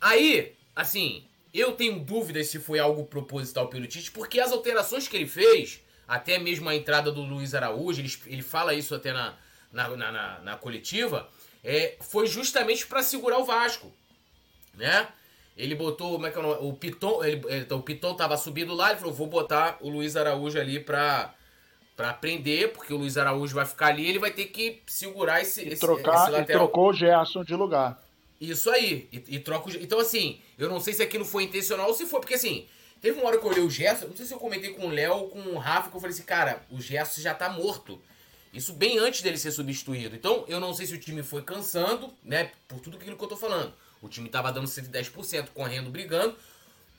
Aí, assim, eu tenho dúvidas se foi algo proposital pelo Tite, porque as alterações que ele fez, até mesmo a entrada do Luiz Araújo, ele, ele fala isso até na, na, na, na, na coletiva, é, foi justamente para segurar o Vasco, né? Ele botou, como é que é o nome? O Piton, ele, então, o Piton tava subindo lá, ele falou, vou botar o Luiz Araújo ali pra, pra prender, porque o Luiz Araújo vai ficar ali, ele vai ter que segurar esse, e esse, trocar, esse. E trocou o Gerson de lugar. Isso aí, e, e troca o, Então assim, eu não sei se aquilo foi intencional ou se foi, porque assim, teve uma hora que eu olhei o Gerson, não sei se eu comentei com o Léo ou com o Rafa, que eu falei assim, cara, o Gerson já tá morto. Isso bem antes dele ser substituído. Então, eu não sei se o time foi cansando, né, por tudo aquilo que eu tô falando. O time estava dando 110%, correndo, brigando.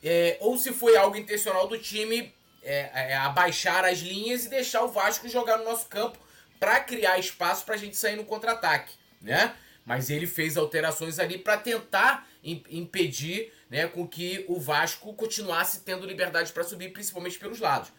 É, ou se foi algo intencional do time é, é, abaixar as linhas e deixar o Vasco jogar no nosso campo para criar espaço para a gente sair no contra-ataque, né? Mas ele fez alterações ali para tentar impedir né, com que o Vasco continuasse tendo liberdade para subir, principalmente pelos lados.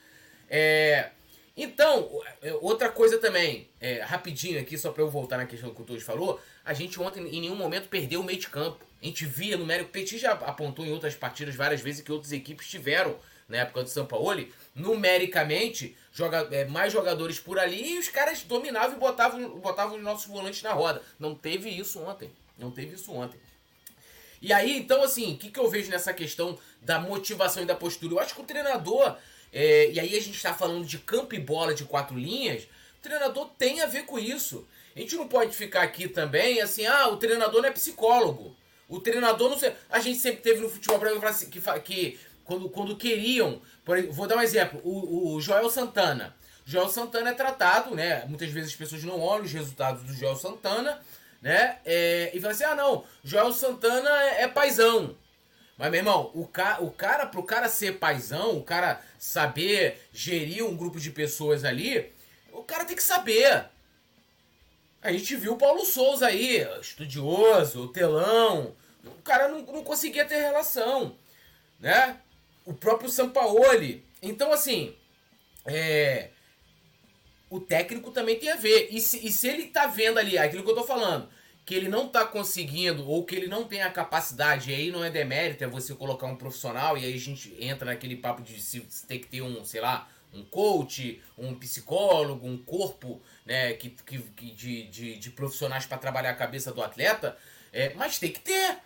É, então, é, outra coisa também, é, rapidinho aqui, só para eu voltar na questão que o Todos falou, a gente ontem em nenhum momento perdeu o meio de campo. A gente via numérico. O Petit já apontou em outras partidas várias vezes que outras equipes tiveram na época do Sampaoli, numericamente, joga, é, mais jogadores por ali e os caras dominavam e botavam, botavam os nossos volantes na roda. Não teve isso ontem. Não teve isso ontem. E aí, então, assim, o que, que eu vejo nessa questão da motivação e da postura? Eu acho que o treinador, é, e aí a gente está falando de campo e bola de quatro linhas, o treinador tem a ver com isso. A gente não pode ficar aqui também assim, ah, o treinador não é psicólogo. O treinador não sei. A gente sempre teve no futebol assim, que, que quando, quando queriam. Vou dar um exemplo: o, o Joel Santana. Joel Santana é tratado, né? Muitas vezes as pessoas não olham os resultados do Joel Santana, né? É, e falam assim: ah, não, Joel Santana é, é paizão. Mas, meu irmão, o, ca, o cara, pro cara ser paizão, o cara saber gerir um grupo de pessoas ali, o cara tem que saber. A gente viu o Paulo Souza aí, estudioso, telão. O cara não, não conseguia ter relação, né? O próprio Sampaoli. Então, assim, é... o técnico também tem a ver. E se, e se ele tá vendo ali, aquilo que eu tô falando, que ele não tá conseguindo, ou que ele não tem a capacidade, e aí não é demérito, é você colocar um profissional, e aí a gente entra naquele papo de se, se ter que ter um, sei lá, um coach, um psicólogo, um corpo né, que, que, de, de, de profissionais para trabalhar a cabeça do atleta, é, mas tem que ter.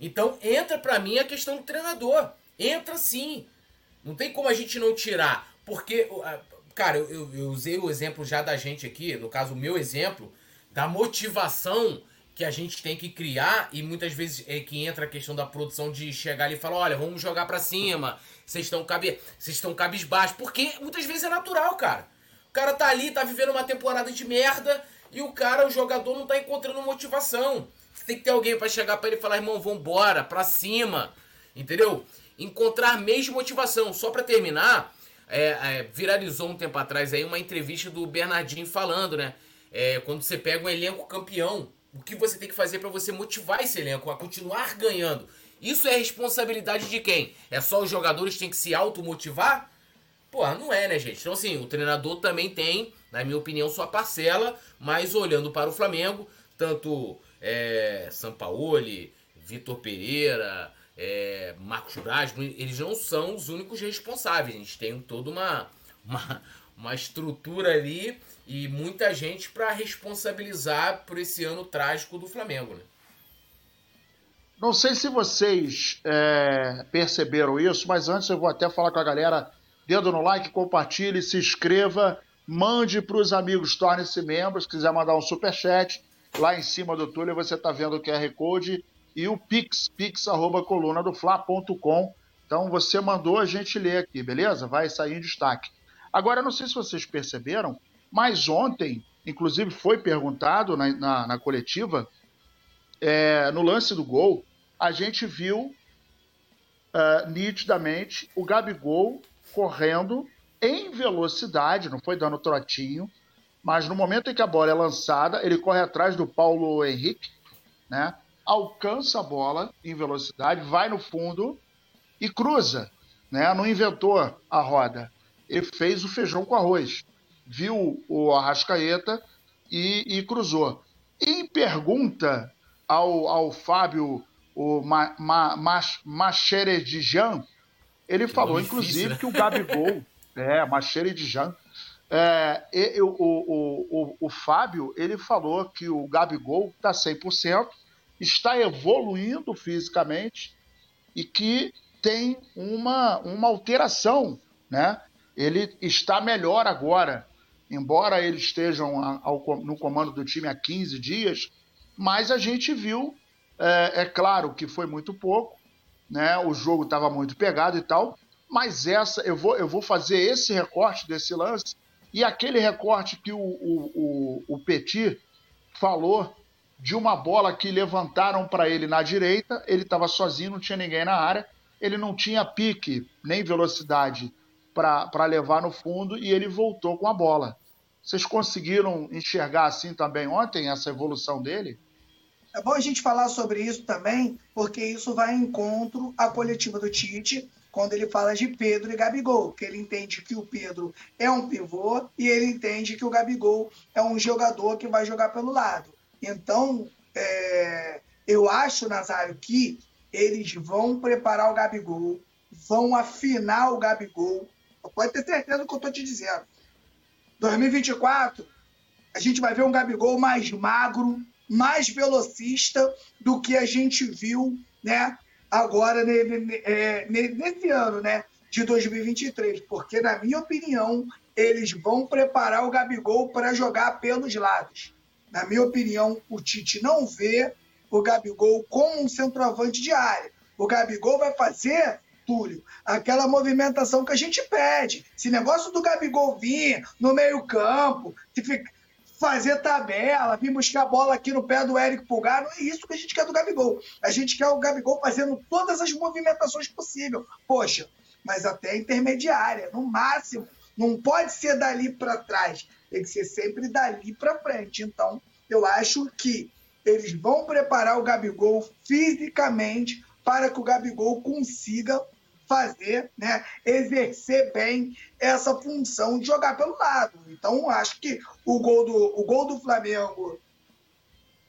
Então entra para mim a questão do treinador. Entra sim. Não tem como a gente não tirar. Porque, cara, eu, eu usei o exemplo já da gente aqui, no caso o meu exemplo, da motivação que a gente tem que criar e muitas vezes é que entra a questão da produção de chegar ali e falar, olha, vamos jogar para cima, vocês estão cabe, vocês estão porque muitas vezes é natural, cara. O cara tá ali, tá vivendo uma temporada de merda e o cara, o jogador não tá encontrando motivação. Tem que ter alguém para chegar para ele e falar, irmão, vambora, pra cima, entendeu? Encontrar mesmo motivação. Só para terminar, é, é, viralizou um tempo atrás aí uma entrevista do Bernardinho falando, né? É, quando você pega um elenco campeão, o que você tem que fazer para você motivar esse elenco a continuar ganhando. Isso é responsabilidade de quem? É só os jogadores têm que se automotivar? Pô, não é, né, gente? Então, assim, o treinador também tem, na minha opinião, sua parcela, mas olhando para o Flamengo, tanto é, Sampaoli, Vitor Pereira, é, Marcos Braz, eles não são os únicos responsáveis. A gente tem toda uma, uma, uma estrutura ali e muita gente para responsabilizar por esse ano trágico do Flamengo. Né? Não sei se vocês é, perceberam isso, mas antes eu vou até falar com a galera. Dedo no like, compartilhe, se inscreva mande para os amigos, torne-se membro. Se quiser mandar um superchat, lá em cima do Túlio você está vendo o QR Code e o Pix, pix arroba do Fla.com. Então você mandou, a gente lê aqui, beleza? Vai sair em destaque. Agora, não sei se vocês perceberam, mas ontem, inclusive foi perguntado na, na, na coletiva, é, no lance do gol, a gente viu uh, nitidamente o Gabigol correndo em velocidade, não foi dando trotinho, mas no momento em que a bola é lançada, ele corre atrás do Paulo Henrique, né? Alcança a bola em velocidade, vai no fundo e cruza. Né? Não inventou a roda. Ele fez o feijão com arroz. Viu o Arrascaeta e, e cruzou. Em pergunta ao, ao Fábio o Ma, Ma, Ma, Macheredijan, ele que falou, difícil, inclusive, né? que o Gabigol. é, Macheredijan. É, e, o, o, o, o Fábio, ele falou que o Gabigol está 100%, está evoluindo fisicamente e que tem uma, uma alteração, né? Ele está melhor agora, embora eles estejam no comando do time há 15 dias, mas a gente viu, é, é claro que foi muito pouco, né? O jogo estava muito pegado e tal, mas essa eu vou, eu vou fazer esse recorte desse lance e aquele recorte que o, o, o, o Petit falou de uma bola que levantaram para ele na direita, ele estava sozinho, não tinha ninguém na área, ele não tinha pique nem velocidade para levar no fundo e ele voltou com a bola. Vocês conseguiram enxergar assim também ontem essa evolução dele? É bom a gente falar sobre isso também, porque isso vai em encontro à coletiva do Tite, quando ele fala de Pedro e Gabigol, que ele entende que o Pedro é um pivô e ele entende que o Gabigol é um jogador que vai jogar pelo lado. Então, é, eu acho, Nazário, que eles vão preparar o Gabigol, vão afinar o Gabigol. Pode ter certeza do que eu estou te dizendo. 2024, a gente vai ver um Gabigol mais magro, mais velocista do que a gente viu, né? Agora é, nesse ano, né? De 2023, porque na minha opinião eles vão preparar o Gabigol para jogar pelos lados. Na minha opinião, o Tite não vê o Gabigol como um centroavante de área. O Gabigol vai fazer, Túlio, aquela movimentação que a gente pede. Se negócio do Gabigol vir no meio-campo, fazer tabela, vir buscar a bola aqui no pé do Eric Pulgar, não é isso que a gente quer do Gabigol. A gente quer o Gabigol fazendo todas as movimentações possíveis. Poxa, mas até intermediária, no máximo. Não pode ser dali para trás tem que ser sempre dali para frente. Então, eu acho que eles vão preparar o Gabigol fisicamente para que o Gabigol consiga fazer, né, exercer bem essa função de jogar pelo lado. Então, acho que o gol do, o gol do Flamengo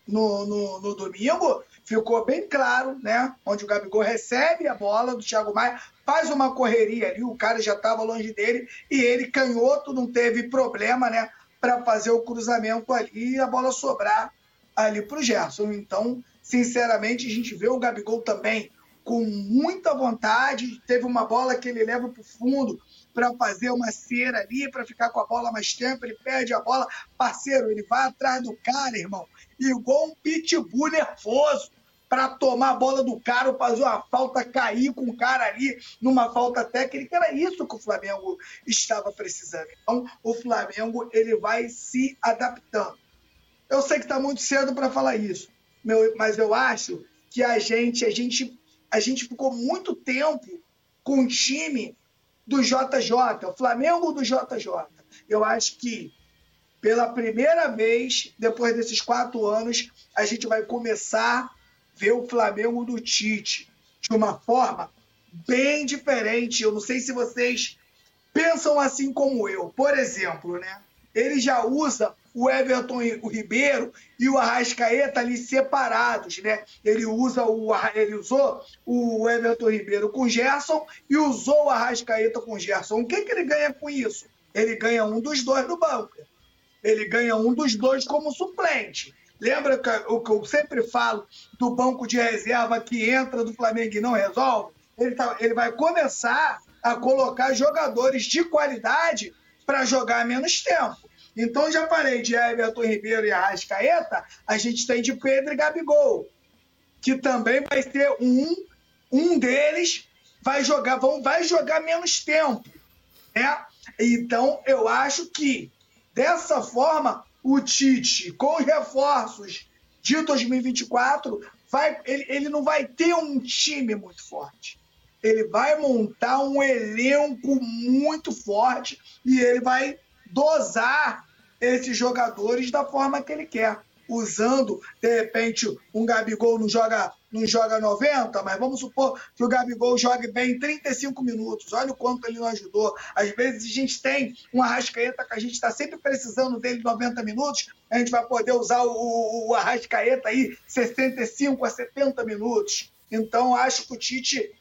no, no, no, domingo ficou bem claro, né? Onde o Gabigol recebe a bola do Thiago Maia, faz uma correria ali, o cara já estava longe dele e ele, canhoto, não teve problema, né? Para fazer o cruzamento ali e a bola sobrar ali para o Gerson. Então, sinceramente, a gente vê o Gabigol também com muita vontade. Teve uma bola que ele leva para o fundo para fazer uma cera ali, para ficar com a bola mais tempo. Ele perde a bola. Parceiro, ele vai atrás do cara, irmão, igual um pitbull nervoso para tomar a bola do cara, fazer uma falta, cair com o cara ali numa falta técnica. Era isso que o Flamengo estava precisando. Então, o Flamengo ele vai se adaptando. Eu sei que está muito cedo para falar isso, mas eu acho que a gente, a gente, a gente ficou muito tempo com o time do JJ, o Flamengo do JJ. Eu acho que pela primeira vez, depois desses quatro anos, a gente vai começar ver o Flamengo do Tite de uma forma bem diferente. Eu não sei se vocês pensam assim como eu. Por exemplo, né? Ele já usa o Everton o Ribeiro e o Arrascaeta ali separados, né? Ele usa o ele usou o Everton Ribeiro com Gerson e usou o Arrascaeta com Gerson. O que, que ele ganha com isso? Ele ganha um dos dois no banco. Ele ganha um dos dois como suplente. Lembra o que eu sempre falo do banco de reserva que entra do Flamengo e não resolve? Ele, tá, ele vai começar a colocar jogadores de qualidade para jogar menos tempo. Então já falei de Everton Ribeiro e Arrascaeta, a gente tem de Pedro e Gabigol, que também vai ser um, um deles vai jogar, vão, vai jogar menos tempo. Né? Então eu acho que dessa forma o Tite, com os reforços de 2024, vai, ele, ele não vai ter um time muito forte. Ele vai montar um elenco muito forte e ele vai dosar esses jogadores da forma que ele quer. Usando, de repente, um Gabigol não joga, não joga 90, mas vamos supor que o Gabigol jogue bem 35 minutos. Olha o quanto ele não ajudou. Às vezes a gente tem um Arrascaeta que a gente está sempre precisando dele 90 minutos, a gente vai poder usar o, o Arrascaeta aí 65 a 70 minutos. Então, acho que o Tite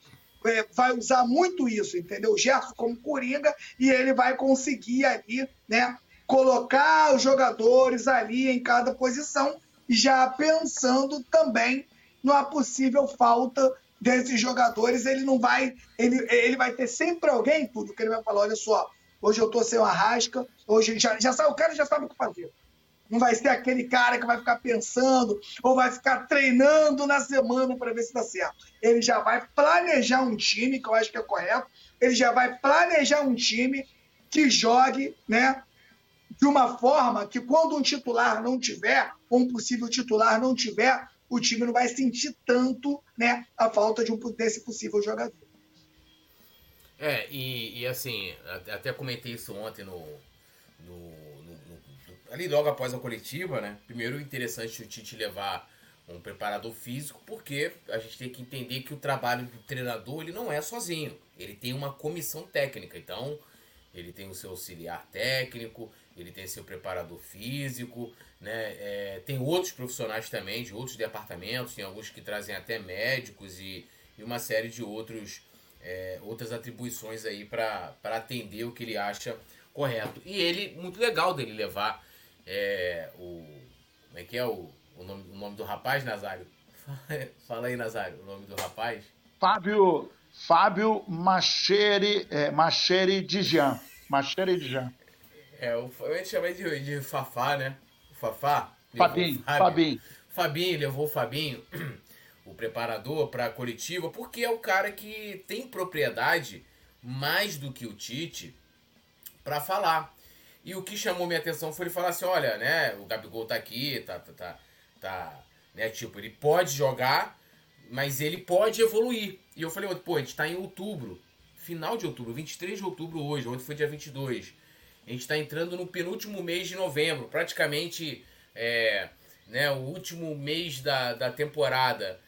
é, vai usar muito isso, entendeu? O Gerson como coringa e ele vai conseguir ali, né, colocar os jogadores ali em cada posição, já pensando também numa possível falta desses jogadores. Ele não vai, ele, ele vai ter sempre alguém, tudo que ele vai falar, olha só, hoje eu tô sem o Arrasca, hoje já, já sabe, o cara já sabe o que fazer. Não vai ser aquele cara que vai ficar pensando ou vai ficar treinando na semana para ver se dá certo. Ele já vai planejar um time, que eu acho que é correto. Ele já vai planejar um time que jogue, né, de uma forma que quando um titular não tiver, ou um possível titular não tiver, o time não vai sentir tanto né, a falta de um, desse possível jogador. É, e, e assim, até comentei isso ontem no, no, no, no, Ali logo após a coletiva, né? Primeiro, interessante o Tite levar um preparador físico, porque a gente tem que entender que o trabalho do treinador ele não é sozinho. Ele tem uma comissão técnica. Então, ele tem o seu auxiliar técnico, ele tem seu preparador físico, né? É, tem outros profissionais também de outros departamentos, tem alguns que trazem até médicos e, e uma série de outros, é, outras atribuições aí para atender o que ele acha correto. E ele, muito legal dele levar é, o. Como é que é o, o, nome, o nome do rapaz, Nazário? Fala aí, Nazário, o nome do rapaz. Fábio, Fábio Macheri, é, Macheri Dijan. Macheri Dijan. É, o, eu ia chamar de, de Fafá, né? O Fafá. Fabinho, Fabinho. Fabinho levou o Fabinho, o preparador, para a coletiva, porque é o cara que tem propriedade mais do que o Tite para falar. E o que chamou minha atenção foi ele falar assim: olha, né, o Gabigol tá aqui, tá, tá, tá, tá né, tipo, ele pode jogar, mas ele pode evoluir. E eu falei, pô, a gente tá em outubro, final de outubro, 23 de outubro hoje, ontem foi dia 22. A gente está entrando no penúltimo mês de novembro, praticamente é, né, o último mês da, da temporada.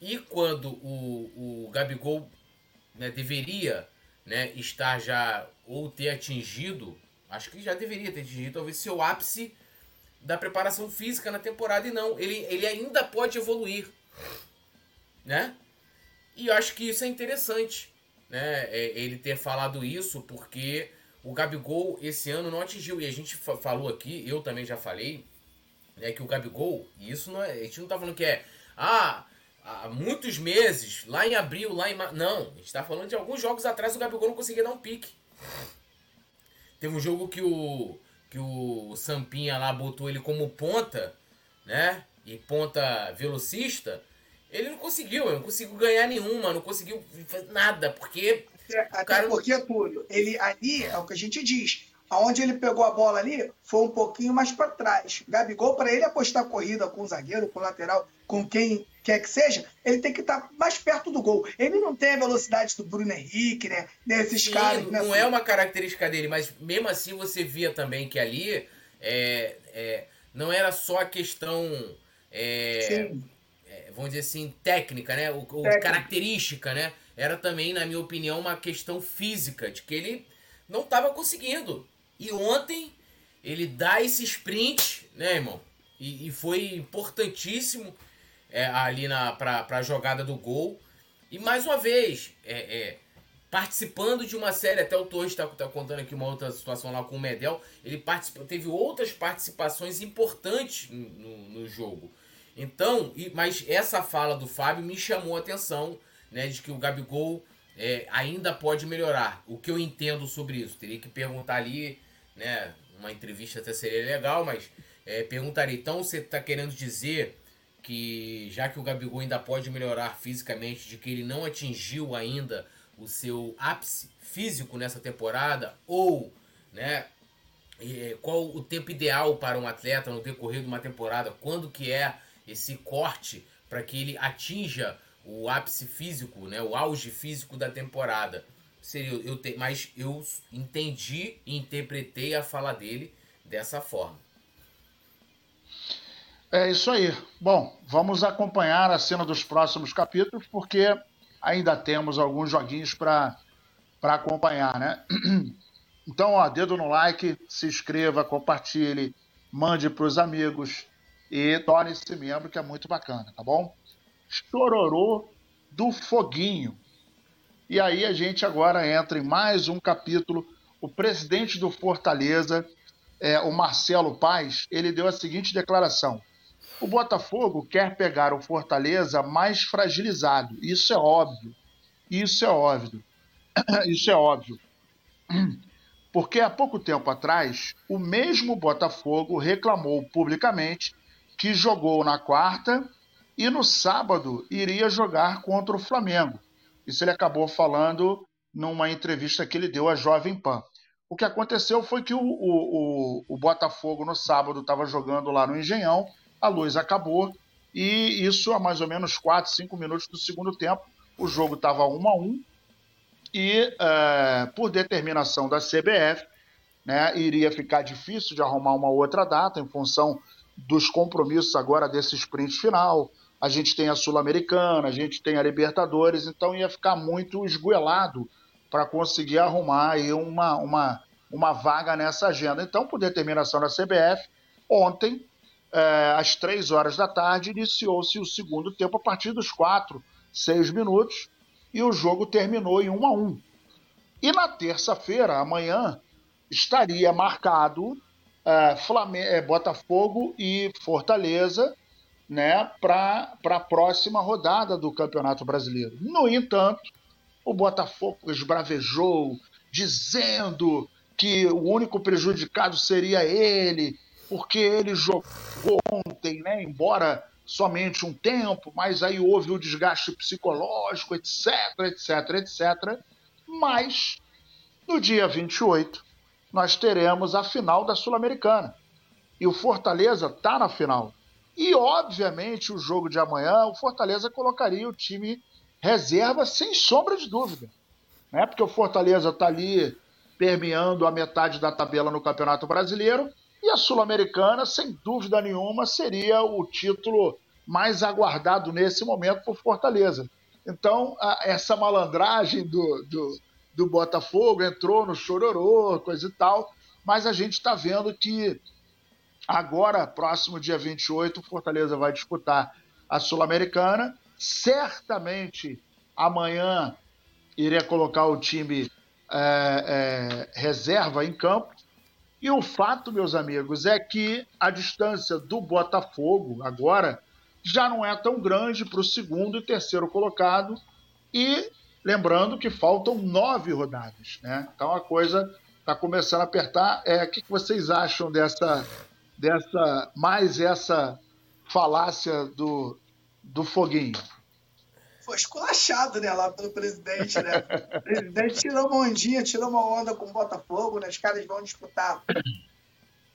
E quando o, o Gabigol né, deveria né, estar já ou ter atingido, acho que já deveria ter atingido, talvez seu ápice da preparação física na temporada e não, ele, ele ainda pode evoluir, né? E eu acho que isso é interessante, né? É, ele ter falado isso porque o Gabigol esse ano não atingiu. E a gente falou aqui, eu também já falei, né, que o Gabigol, e isso não é, a gente não tá falando que é, ah, há muitos meses, lá em abril, lá em. Não, a gente tá falando de alguns jogos atrás o Gabigol não conseguia dar um pique. Teve um jogo que o. que o Sampinha lá botou ele como ponta, né? E ponta velocista. Ele não conseguiu, ele não conseguiu ganhar nenhuma, não conseguiu nada, porque até cara... porque, Túlio, ele ali é o que a gente diz. Aonde ele pegou a bola ali foi um pouquinho mais para trás. Gabigol, para ele apostar corrida com o zagueiro, com o lateral, com quem quer que seja, ele tem que estar tá mais perto do gol. Ele não tem a velocidade do Bruno Henrique, né? Desses Sim, caras. Né? Não é uma característica dele, mas mesmo assim você via também que ali é, é não era só a questão. É, é vamos dizer assim, técnica, né? O, o característica, né? Era também, na minha opinião, uma questão física, de que ele não estava conseguindo. E ontem ele dá esse sprint, né, irmão? E, e foi importantíssimo é, ali para a jogada do gol. E mais uma vez, é, é, participando de uma série, até o Torres está tá contando aqui uma outra situação lá com o Medel, ele teve outras participações importantes no, no, no jogo. Então, e, mas essa fala do Fábio me chamou a atenção né, de que o Gabigol é, ainda pode melhorar. O que eu entendo sobre isso? Teria que perguntar ali né? Uma entrevista até seria legal, mas é, perguntaria, então você está querendo dizer que já que o Gabigol ainda pode melhorar fisicamente, de que ele não atingiu ainda o seu ápice físico nessa temporada, ou né, qual o tempo ideal para um atleta no decorrer de uma temporada, quando que é esse corte para que ele atinja o ápice físico, né, o auge físico da temporada. Seria eu te, mas eu entendi e interpretei a fala dele dessa forma. É isso aí. Bom, vamos acompanhar a cena dos próximos capítulos, porque ainda temos alguns joguinhos para acompanhar, né? Então, ó, dedo no like, se inscreva, compartilhe, mande para os amigos e torne-se membro, que é muito bacana, tá bom? Chororô do Foguinho. E aí a gente agora entra em mais um capítulo. O presidente do Fortaleza, é, o Marcelo Paz, ele deu a seguinte declaração: o Botafogo quer pegar o Fortaleza mais fragilizado. Isso é óbvio. Isso é óbvio. Isso é óbvio. Porque há pouco tempo atrás, o mesmo Botafogo reclamou publicamente que jogou na quarta e no sábado iria jogar contra o Flamengo. Isso ele acabou falando numa entrevista que ele deu à Jovem Pan. O que aconteceu foi que o, o, o, Botafogo no sábado estava jogando lá no Engenhão, a luz acabou e isso a mais ou menos 4, 5 minutos do segundo tempo. O jogo estava 1 a 1 e, é, por determinação da CBF, né, iria ficar difícil de arrumar uma outra data em função dos compromissos agora desse sprint final. A gente tem a Sul-Americana, a gente tem a Libertadores, então ia ficar muito esgoelado para conseguir arrumar aí uma, uma, uma vaga nessa agenda. Então, por determinação da CBF, ontem, é, às três horas da tarde, iniciou-se o segundo tempo a partir dos quatro, seis minutos, e o jogo terminou em 1 a 1. E na terça-feira, amanhã, estaria marcado é, Flamengo, é, Botafogo e Fortaleza né, para a próxima rodada do Campeonato Brasileiro. No entanto, o Botafogo esbravejou, dizendo que o único prejudicado seria ele, porque ele jogou ontem, né, embora somente um tempo, mas aí houve o desgaste psicológico, etc, etc, etc. Mas no dia 28 nós teremos a final da Sul-Americana. E o Fortaleza está na final. E, obviamente, o jogo de amanhã, o Fortaleza colocaria o time reserva sem sombra de dúvida. Né? Porque o Fortaleza está ali permeando a metade da tabela no Campeonato Brasileiro e a Sul-Americana, sem dúvida nenhuma, seria o título mais aguardado nesse momento por Fortaleza. Então, a, essa malandragem do, do, do, Botafogo entrou no chororô, coisa e tal, mas a gente está vendo que agora, próximo dia 28, o Fortaleza vai disputar a Sul-Americana. Certamente amanhã iria colocar o time é, é, reserva em campo e o fato, meus amigos, é que a distância do Botafogo agora já não é tão grande para o segundo e terceiro colocado. E lembrando que faltam nove rodadas, né? Então a coisa está começando a apertar. É, o que vocês acham dessa, dessa mais essa falácia do, do foguinho? foi esculachado, né, lá pelo presidente, né? O presidente tirou uma ondinha, tirou uma onda com o Botafogo, né? Os caras vão disputar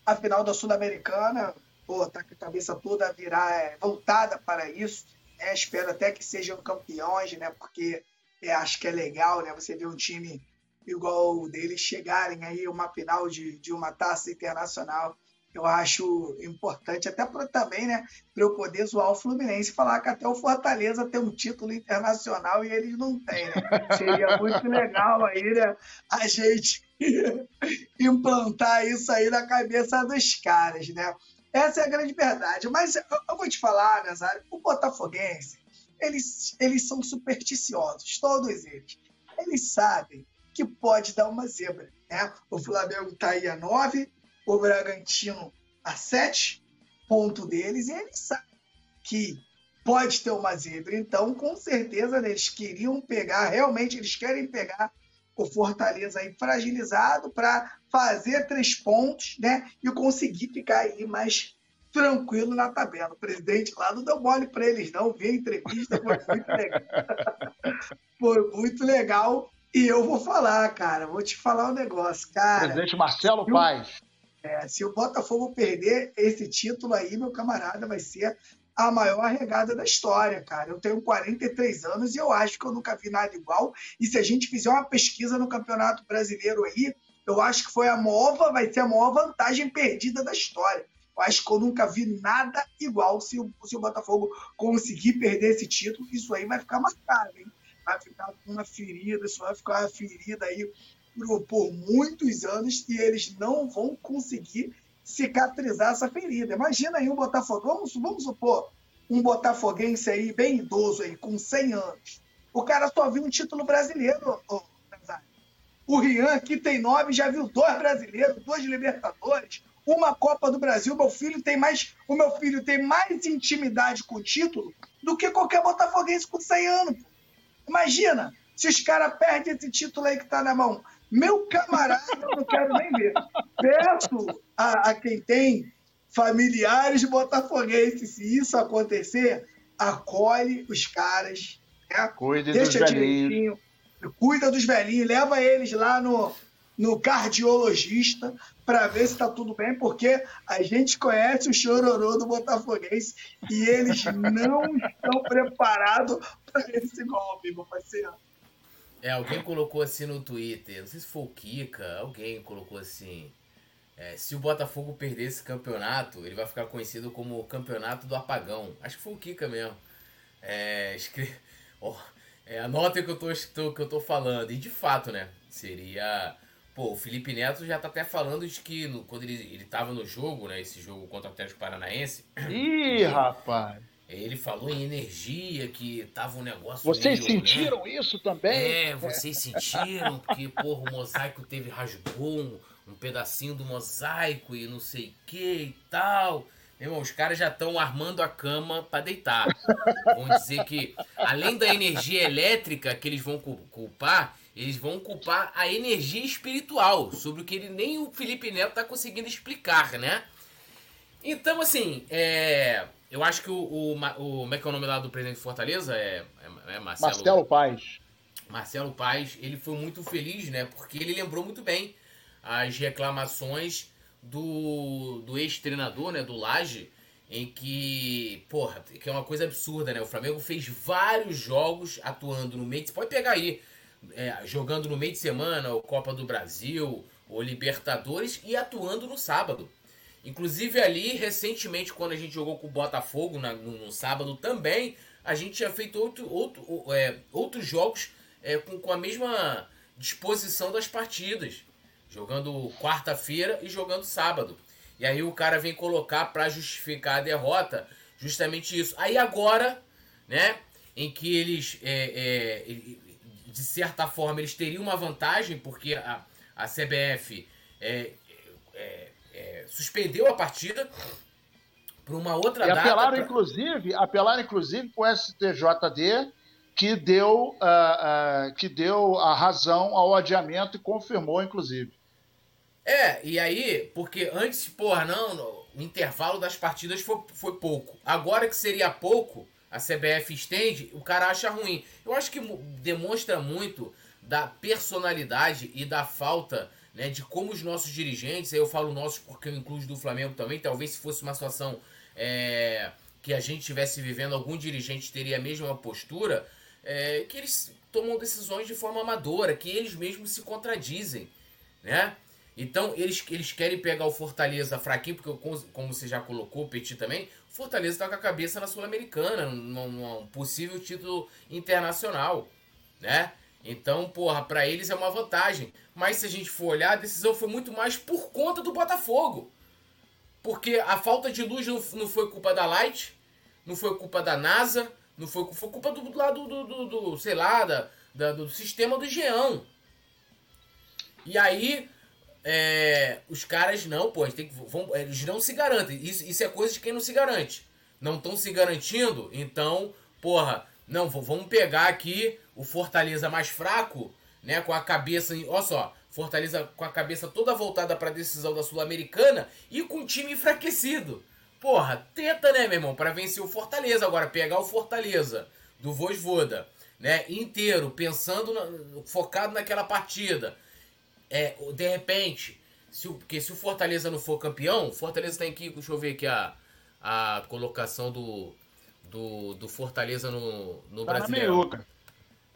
a final da Sul-Americana. Pô, tá com a cabeça toda virar, é, voltada para isso. Né? Espero até que sejam campeões, né? Porque é, acho que é legal, né? Você ver um time igual o deles chegarem aí uma final de, de uma taça internacional eu acho importante, até também, né, para eu poder zoar o Fluminense e falar que até o Fortaleza tem um título internacional e eles não têm, né? Seria muito legal aí, né, a gente implantar isso aí na cabeça dos caras, né? Essa é a grande verdade. Mas eu, eu vou te falar, Nazário, o Botafoguense, eles, eles são supersticiosos, todos eles. Eles sabem que pode dar uma zebra, né? O Flamengo está aí a nove, o Bragantino a sete pontos deles e eles sabem que pode ter uma zebra. Então, com certeza, eles queriam pegar, realmente eles querem pegar o Fortaleza aí fragilizado para fazer três pontos, né? E conseguir ficar aí mais tranquilo na tabela. O presidente lá não deu mole para eles, não. Vi a entrevista, foi muito legal. foi muito legal. E eu vou falar, cara, vou te falar um negócio, cara. Presidente Marcelo Paz. É, se o Botafogo perder esse título aí, meu camarada, vai ser a maior regada da história, cara. Eu tenho 43 anos e eu acho que eu nunca vi nada igual. E se a gente fizer uma pesquisa no Campeonato Brasileiro aí, eu acho que foi a maior, vai ser a maior vantagem perdida da história. Eu acho que eu nunca vi nada igual se o, se o Botafogo conseguir perder esse título. Isso aí vai ficar marcado, hein? Vai ficar uma ferida, isso vai ficar uma ferida aí por, muitos anos e eles não vão conseguir cicatrizar essa ferida. Imagina aí um Botafogo, vamos, vamos supor, um botafoguense aí, bem idoso aí, com 100 anos. O cara só viu um título brasileiro, o Rian aqui tem nove, já viu dois brasileiros, dois Libertadores, uma Copa do Brasil. Meu filho tem mais, o meu filho tem mais intimidade com o título do que qualquer botafoguense com 100 anos. Imagina, se os caras perdem esse título aí que tá na mão. Meu camarada, eu não quero nem ver. Peço a, a quem tem familiares botafoguenses, se isso acontecer, acolhe os caras, né? Cuide deixa dos direitinho, cuida dos velhinhos, leva eles lá no, no cardiologista para ver se está tudo bem, porque a gente conhece o chororô do Botafoguense e eles não estão preparados para esse golpe, meu parceiro. É, alguém colocou assim no Twitter, não sei se foi o Kika, alguém colocou assim. É, se o Botafogo perder esse campeonato, ele vai ficar conhecido como o campeonato do apagão. Acho que foi o Kika mesmo. É, escre... oh, é, anotem o que eu, tô, que eu tô falando. E de fato, né? Seria. Pô, o Felipe Neto já tá até falando de que no, quando ele, ele tava no jogo, né? Esse jogo contra o Atlético Paranaense. Ih, rapaz! Ele falou em energia, que tava um negócio. Vocês meio, sentiram né? isso também? É, vocês sentiram, porque, porra, o mosaico teve rasgou um, um pedacinho do mosaico e não sei o que e tal. Meu irmão, os caras já estão armando a cama para deitar. Vão dizer que, além da energia elétrica que eles vão culpar, eles vão culpar a energia espiritual, sobre o que ele, nem o Felipe Neto tá conseguindo explicar, né? Então, assim, é, eu acho que o, o, o. Como é que é o nome lá do presidente de Fortaleza? É, é, é Marcelo, Marcelo Paz. Marcelo Paz, ele foi muito feliz, né? Porque ele lembrou muito bem as reclamações do, do ex-treinador, né? Do Laje, em que, porra, que é uma coisa absurda, né? O Flamengo fez vários jogos atuando no meio. Você pode pegar aí, é, jogando no meio de semana, o Copa do Brasil, o Libertadores e atuando no sábado. Inclusive ali, recentemente, quando a gente jogou com o Botafogo na, no, no, sábado também, a gente tinha feito outro, outro, é, outros jogos é, com, com a mesma disposição das partidas. Jogando quarta-feira e jogando sábado. E aí o cara vem colocar para justificar a derrota justamente isso. Aí agora, né, em que eles, é, é, de certa forma, eles teriam uma vantagem, porque a, a CBF é, é suspendeu a partida para uma outra e data. Apelaram, pra... inclusive, apelaram, inclusive, para o STJD, que deu, uh, uh, que deu a razão ao adiamento e confirmou, inclusive. É, e aí, porque antes, porra, não, o intervalo das partidas foi, foi pouco. Agora que seria pouco, a CBF estende, o cara acha ruim. Eu acho que demonstra muito da personalidade e da falta né, de como os nossos dirigentes, aí eu falo nossos porque eu incluo do Flamengo também, talvez se fosse uma situação é, que a gente estivesse vivendo, algum dirigente teria a mesma postura, é, que eles tomam decisões de forma amadora, que eles mesmos se contradizem, né? Então, eles, eles querem pegar o Fortaleza fraquinho, porque, como você já colocou, o Petit também, o Fortaleza está com a cabeça na Sul-Americana, num, num possível título internacional, né? Então, porra, para eles é uma vantagem. Mas se a gente for olhar, a decisão foi muito mais por conta do Botafogo. Porque a falta de luz não, foi culpa da Light, não foi culpa da NASA, não foi, foi culpa do lado do, do, do, sei lá, da, da, do sistema do Geão. E aí, é, os caras não, pô, tem que, vão, eles não se garantem. Isso, isso é coisa de quem não se garante. Não estão se garantindo, então, porra, não, vamos pegar aqui o Fortaleza mais fraco né, com a cabeça, olha só, Fortaleza com a cabeça toda voltada para a decisão da Sul-Americana e com o time enfraquecido. Porra, tenta, né, meu irmão, para vencer o Fortaleza agora, pegar o Fortaleza do Vosvoda, né, inteiro, pensando na, focado naquela partida. É, de repente, se o, porque se o Fortaleza não for campeão, o Fortaleza tem que, deixa eu ver aqui a, a colocação do, do, do Fortaleza no, no Tá na Brasileirão. meiuca.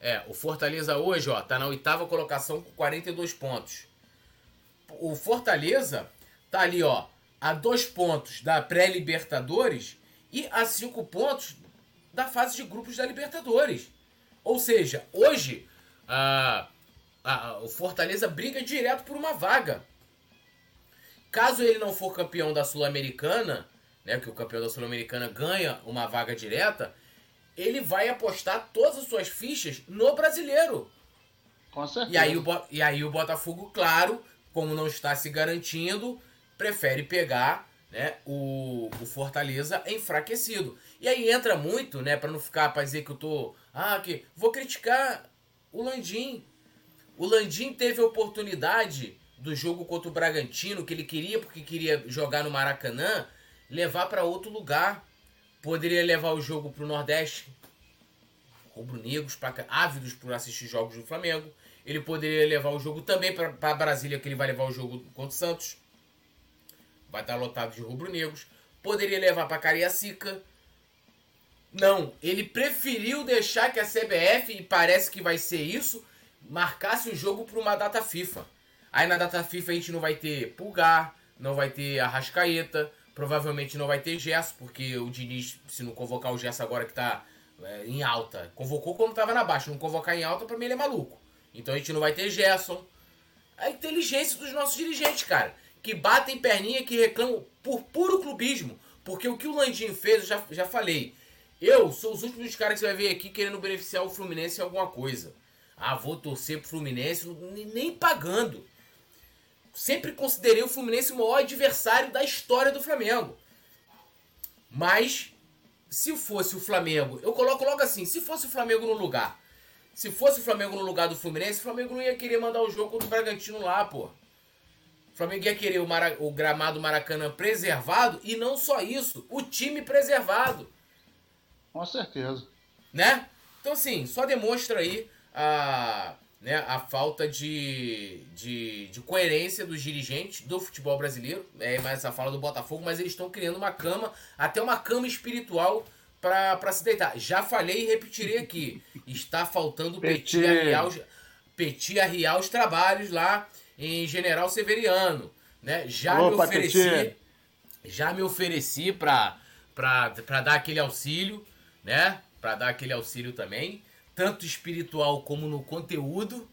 É, o Fortaleza hoje, ó, tá na oitava colocação com 42 pontos. O Fortaleza tá ali, ó, a dois pontos da pré-Libertadores e a cinco pontos da fase de grupos da Libertadores. Ou seja, hoje a, a- o Fortaleza briga direto por uma vaga. Caso ele não for campeão da Sul-Americana, né, que o campeão da Sul-Americana ganha uma vaga direta, ele vai apostar todas as suas fichas no brasileiro. Com certeza. E aí, o, e aí o Botafogo, claro, como não está se garantindo, prefere pegar né, o, o Fortaleza enfraquecido. E aí entra muito, né, para não ficar para dizer que eu tô, ah, que vou criticar o Landim. O Landim teve a oportunidade do jogo contra o Bragantino, que ele queria porque queria jogar no Maracanã, levar para outro lugar. Poderia levar o jogo para o Nordeste, rubro-negros, ávidos por assistir jogos do Flamengo. Ele poderia levar o jogo também para Brasília, que ele vai levar o jogo contra o Santos. Vai estar lotado de rubro-negros. Poderia levar para Cariacica. Não, ele preferiu deixar que a CBF, e parece que vai ser isso, marcasse o jogo para uma data FIFA. Aí na data FIFA a gente não vai ter Pulgar, não vai ter Arrascaeta, provavelmente não vai ter Gerson, porque o Diniz, se não convocar o Gerson agora que tá é, em alta, convocou quando tava na baixa, não convocar em alta, pra mim ele é maluco. Então a gente não vai ter Gerson. A inteligência dos nossos dirigentes, cara, que batem perninha, que reclamam por puro clubismo. Porque o que o Landim fez, eu já, já falei. Eu sou os últimos caras que você vai ver aqui querendo beneficiar o Fluminense em alguma coisa. Ah, vou torcer pro Fluminense, nem pagando. Sempre considerei o Fluminense o maior adversário da história do Flamengo. Mas, se fosse o Flamengo, eu coloco logo assim: se fosse o Flamengo no lugar, se fosse o Flamengo no lugar do Fluminense, o Flamengo não ia querer mandar o jogo contra o Bragantino lá, pô. O Flamengo ia querer o, Mara- o gramado Maracanã preservado e não só isso, o time preservado Com certeza. né? Então, assim, só demonstra aí a, né, a falta de, de, de coerência dos dirigentes do futebol brasileiro. É mais essa fala do Botafogo, mas eles estão criando uma cama, até uma cama espiritual para se deitar. Já falei e repetirei aqui. Está faltando Petit arriar os, Petit arriar os trabalhos lá em General Severiano. Né? Já me Opa, ofereci Petit. já me ofereci pra dar aquele auxílio, né? Pra dar aquele auxílio também, tanto espiritual como no conteúdo.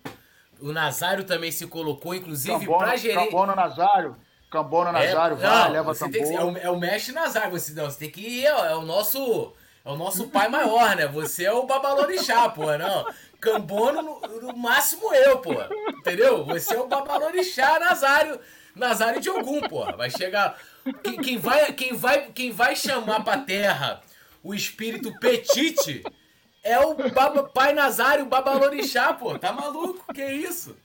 O Nazário também se colocou, inclusive, pra gerir. Cambono Nazário. Cambono Nazário, vai, não, leva você tem que- é, tambor. o, é o mestre Nazário, você, não, você tem que ir, é, o- é o nosso. É o nosso pai maior, né? Você é o babalorixá, pô, não. Cambono, no, no máximo eu, pô. Entendeu? Você é o babalorixá Nazário. Nazário de algum, pô. Vai chegar. Quem, quem vai, quem, vai, quem vai chamar pra terra o espírito Petite é o baba, pai Nazário, o babalorixá, pô. Tá maluco? Que isso?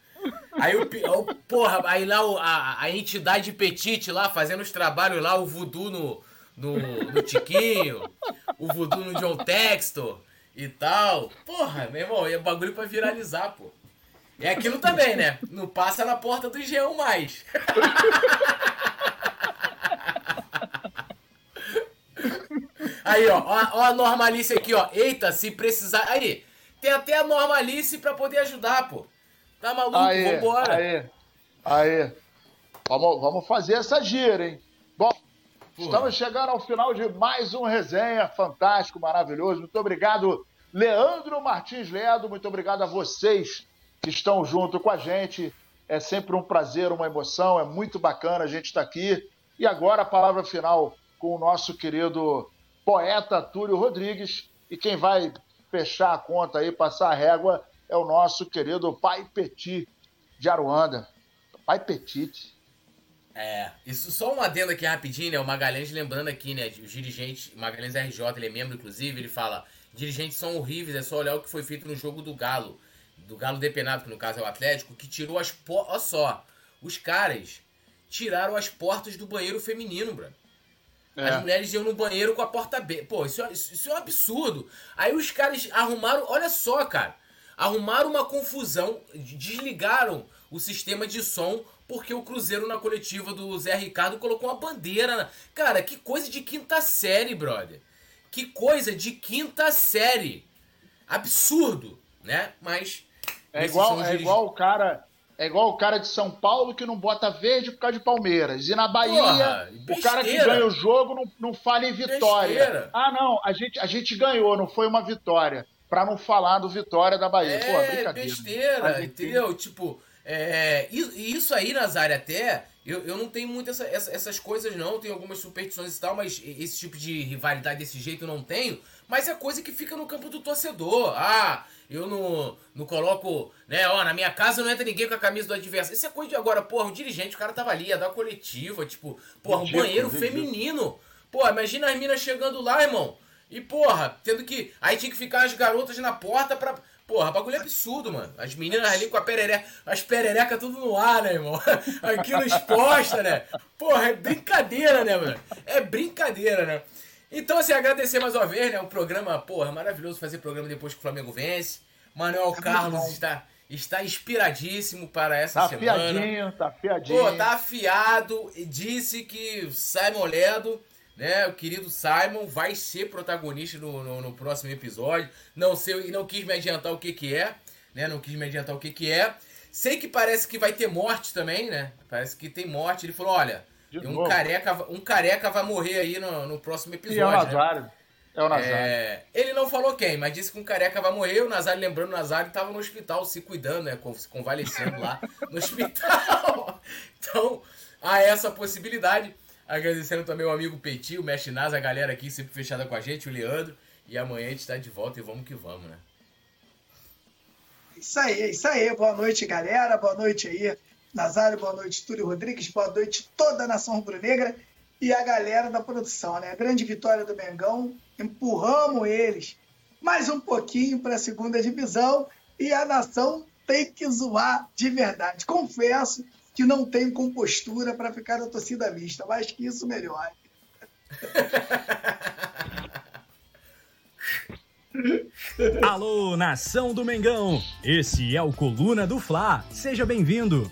Aí o, o- porra, aí lá o- a, a entidade Petite lá fazendo os trabalhos lá, o voodoo no, no, no Tiquinho, o voodoo no John Textor e tal. Porra, meu irmão, é bagulho pra viralizar, pô. É aquilo também, né? Não passa na porta do G1 mais. Aí, ó, ó, ó a normalice aqui, ó. Eita, se precisar. Aí, tem até a normalice pra poder ajudar, pô. Tá maluco? Aí, Vambora. aí, aí. Vamos, vamos fazer essa gira, hein? Bom, estamos chegando ao final de mais um resenha fantástico, maravilhoso. Muito obrigado, Leandro Martins Ledo. Muito obrigado a vocês que estão junto com a gente. É sempre um prazer, uma emoção. É muito bacana a gente estar aqui. E agora a palavra final com o nosso querido poeta Túlio Rodrigues. E quem vai fechar a conta aí, passar a régua, é o nosso querido Pai Petit de Aruanda. Pai Petit. É, isso só um adendo aqui rapidinho, né? O Magalhães lembrando aqui, né? Os dirigentes, Magalhães RJ, ele é membro, inclusive, ele fala: dirigentes são horríveis, é só olhar o que foi feito no jogo do Galo. do Galo Depenado, que no caso é o Atlético, que tirou as portas. Olha só, os caras tiraram as portas do banheiro feminino, bro. É. As mulheres iam no banheiro com a porta aberta. Pô, isso, é- isso, é um absurdo. Aí os caras arrumaram, olha só, cara. Arrumaram uma confusão, desligaram o sistema de som porque o Cruzeiro na coletiva do Zé Ricardo colocou uma bandeira. Na... Cara, que coisa de quinta série, brother. Que coisa de quinta série. Absurdo, né? Mas. É igual, é dirige- igual o cara. É igual o cara de São Paulo que não bota verde por causa de Palmeiras. E na Bahia, Porra, o cara que ganha o jogo não, não fala em vitória. Besteira. Ah, não, a gente, a gente ganhou, não foi uma vitória. Pra não falar do vitória da Bahia. Pô, É, brincadeira. besteira, enfim. entendeu? Tipo, é, isso aí, Nazário, até, eu, eu não tenho muito essa- essa- essas coisas não, tenho algumas superstições e tal, mas esse tipo de rivalidade desse jeito eu não tenho, mas é coisa que fica no campo do torcedor. Ah, eu não, não coloco, né, ó, na minha casa não entra ninguém com a camisa do adversário. Isso é coisa de agora, porra, o dirigente, o cara tava ali, ia dar coletiva, tipo, porra, um banheiro ridículo. feminino. Pô, imagina as minas chegando lá, irmão. E, porra, tendo que. Aí tinha que ficar as garotas na porta pra. Porra, bagulho é absurdo, mano. As meninas ali com a perereca. As pererecas tudo no ar, né, irmão? Aquilo exposta, né? Porra, é brincadeira, né, mano? É brincadeira, né? Então, assim, agradecer mais uma vez, né? O programa, porra, maravilhoso fazer programa depois que o Flamengo vence. Manuel Carlos bom. está, está inspiradíssimo para essa Tá semana. afiadinho, tá afiadinho. Pô, tá afiado e disse que Simon Ledo, né, o querido Simon, vai ser protagonista no, no, no próximo episódio. Não sei, e não quis me adiantar o que que é, né, não quis me adiantar o que que é. Sei que parece que vai ter morte também, né, parece que tem morte. Ele falou, olha, De um novo. careca, um careca vai morrer aí no, no próximo E é o episódio, né? Nazário. É o Nazário. É, ele não falou quem, mas disse que um careca vai morrer. O Nazário, lembrando, o Nazário estava no hospital se cuidando, né? Se convalescendo lá no hospital. Então, há essa possibilidade. Agradecendo também o amigo Petit, o Mestre Nasa, a galera aqui sempre fechada com a gente, o Leandro. E amanhã a gente tá de volta e vamos que vamos, né? Isso aí, é isso aí. Boa noite, galera. Boa noite aí, Nazário. Boa noite, Túlio Rodrigues. Boa noite, toda a nação rubro-negra e a galera da produção, né? Grande vitória do Mengão. Empurramos eles mais um pouquinho para a segunda divisão e a nação tem que zoar de verdade. Confesso que não tenho compostura para ficar na torcida vista, mas que isso melhore. Alô, nação do Mengão! Esse é o Coluna do Fla. Seja bem-vindo.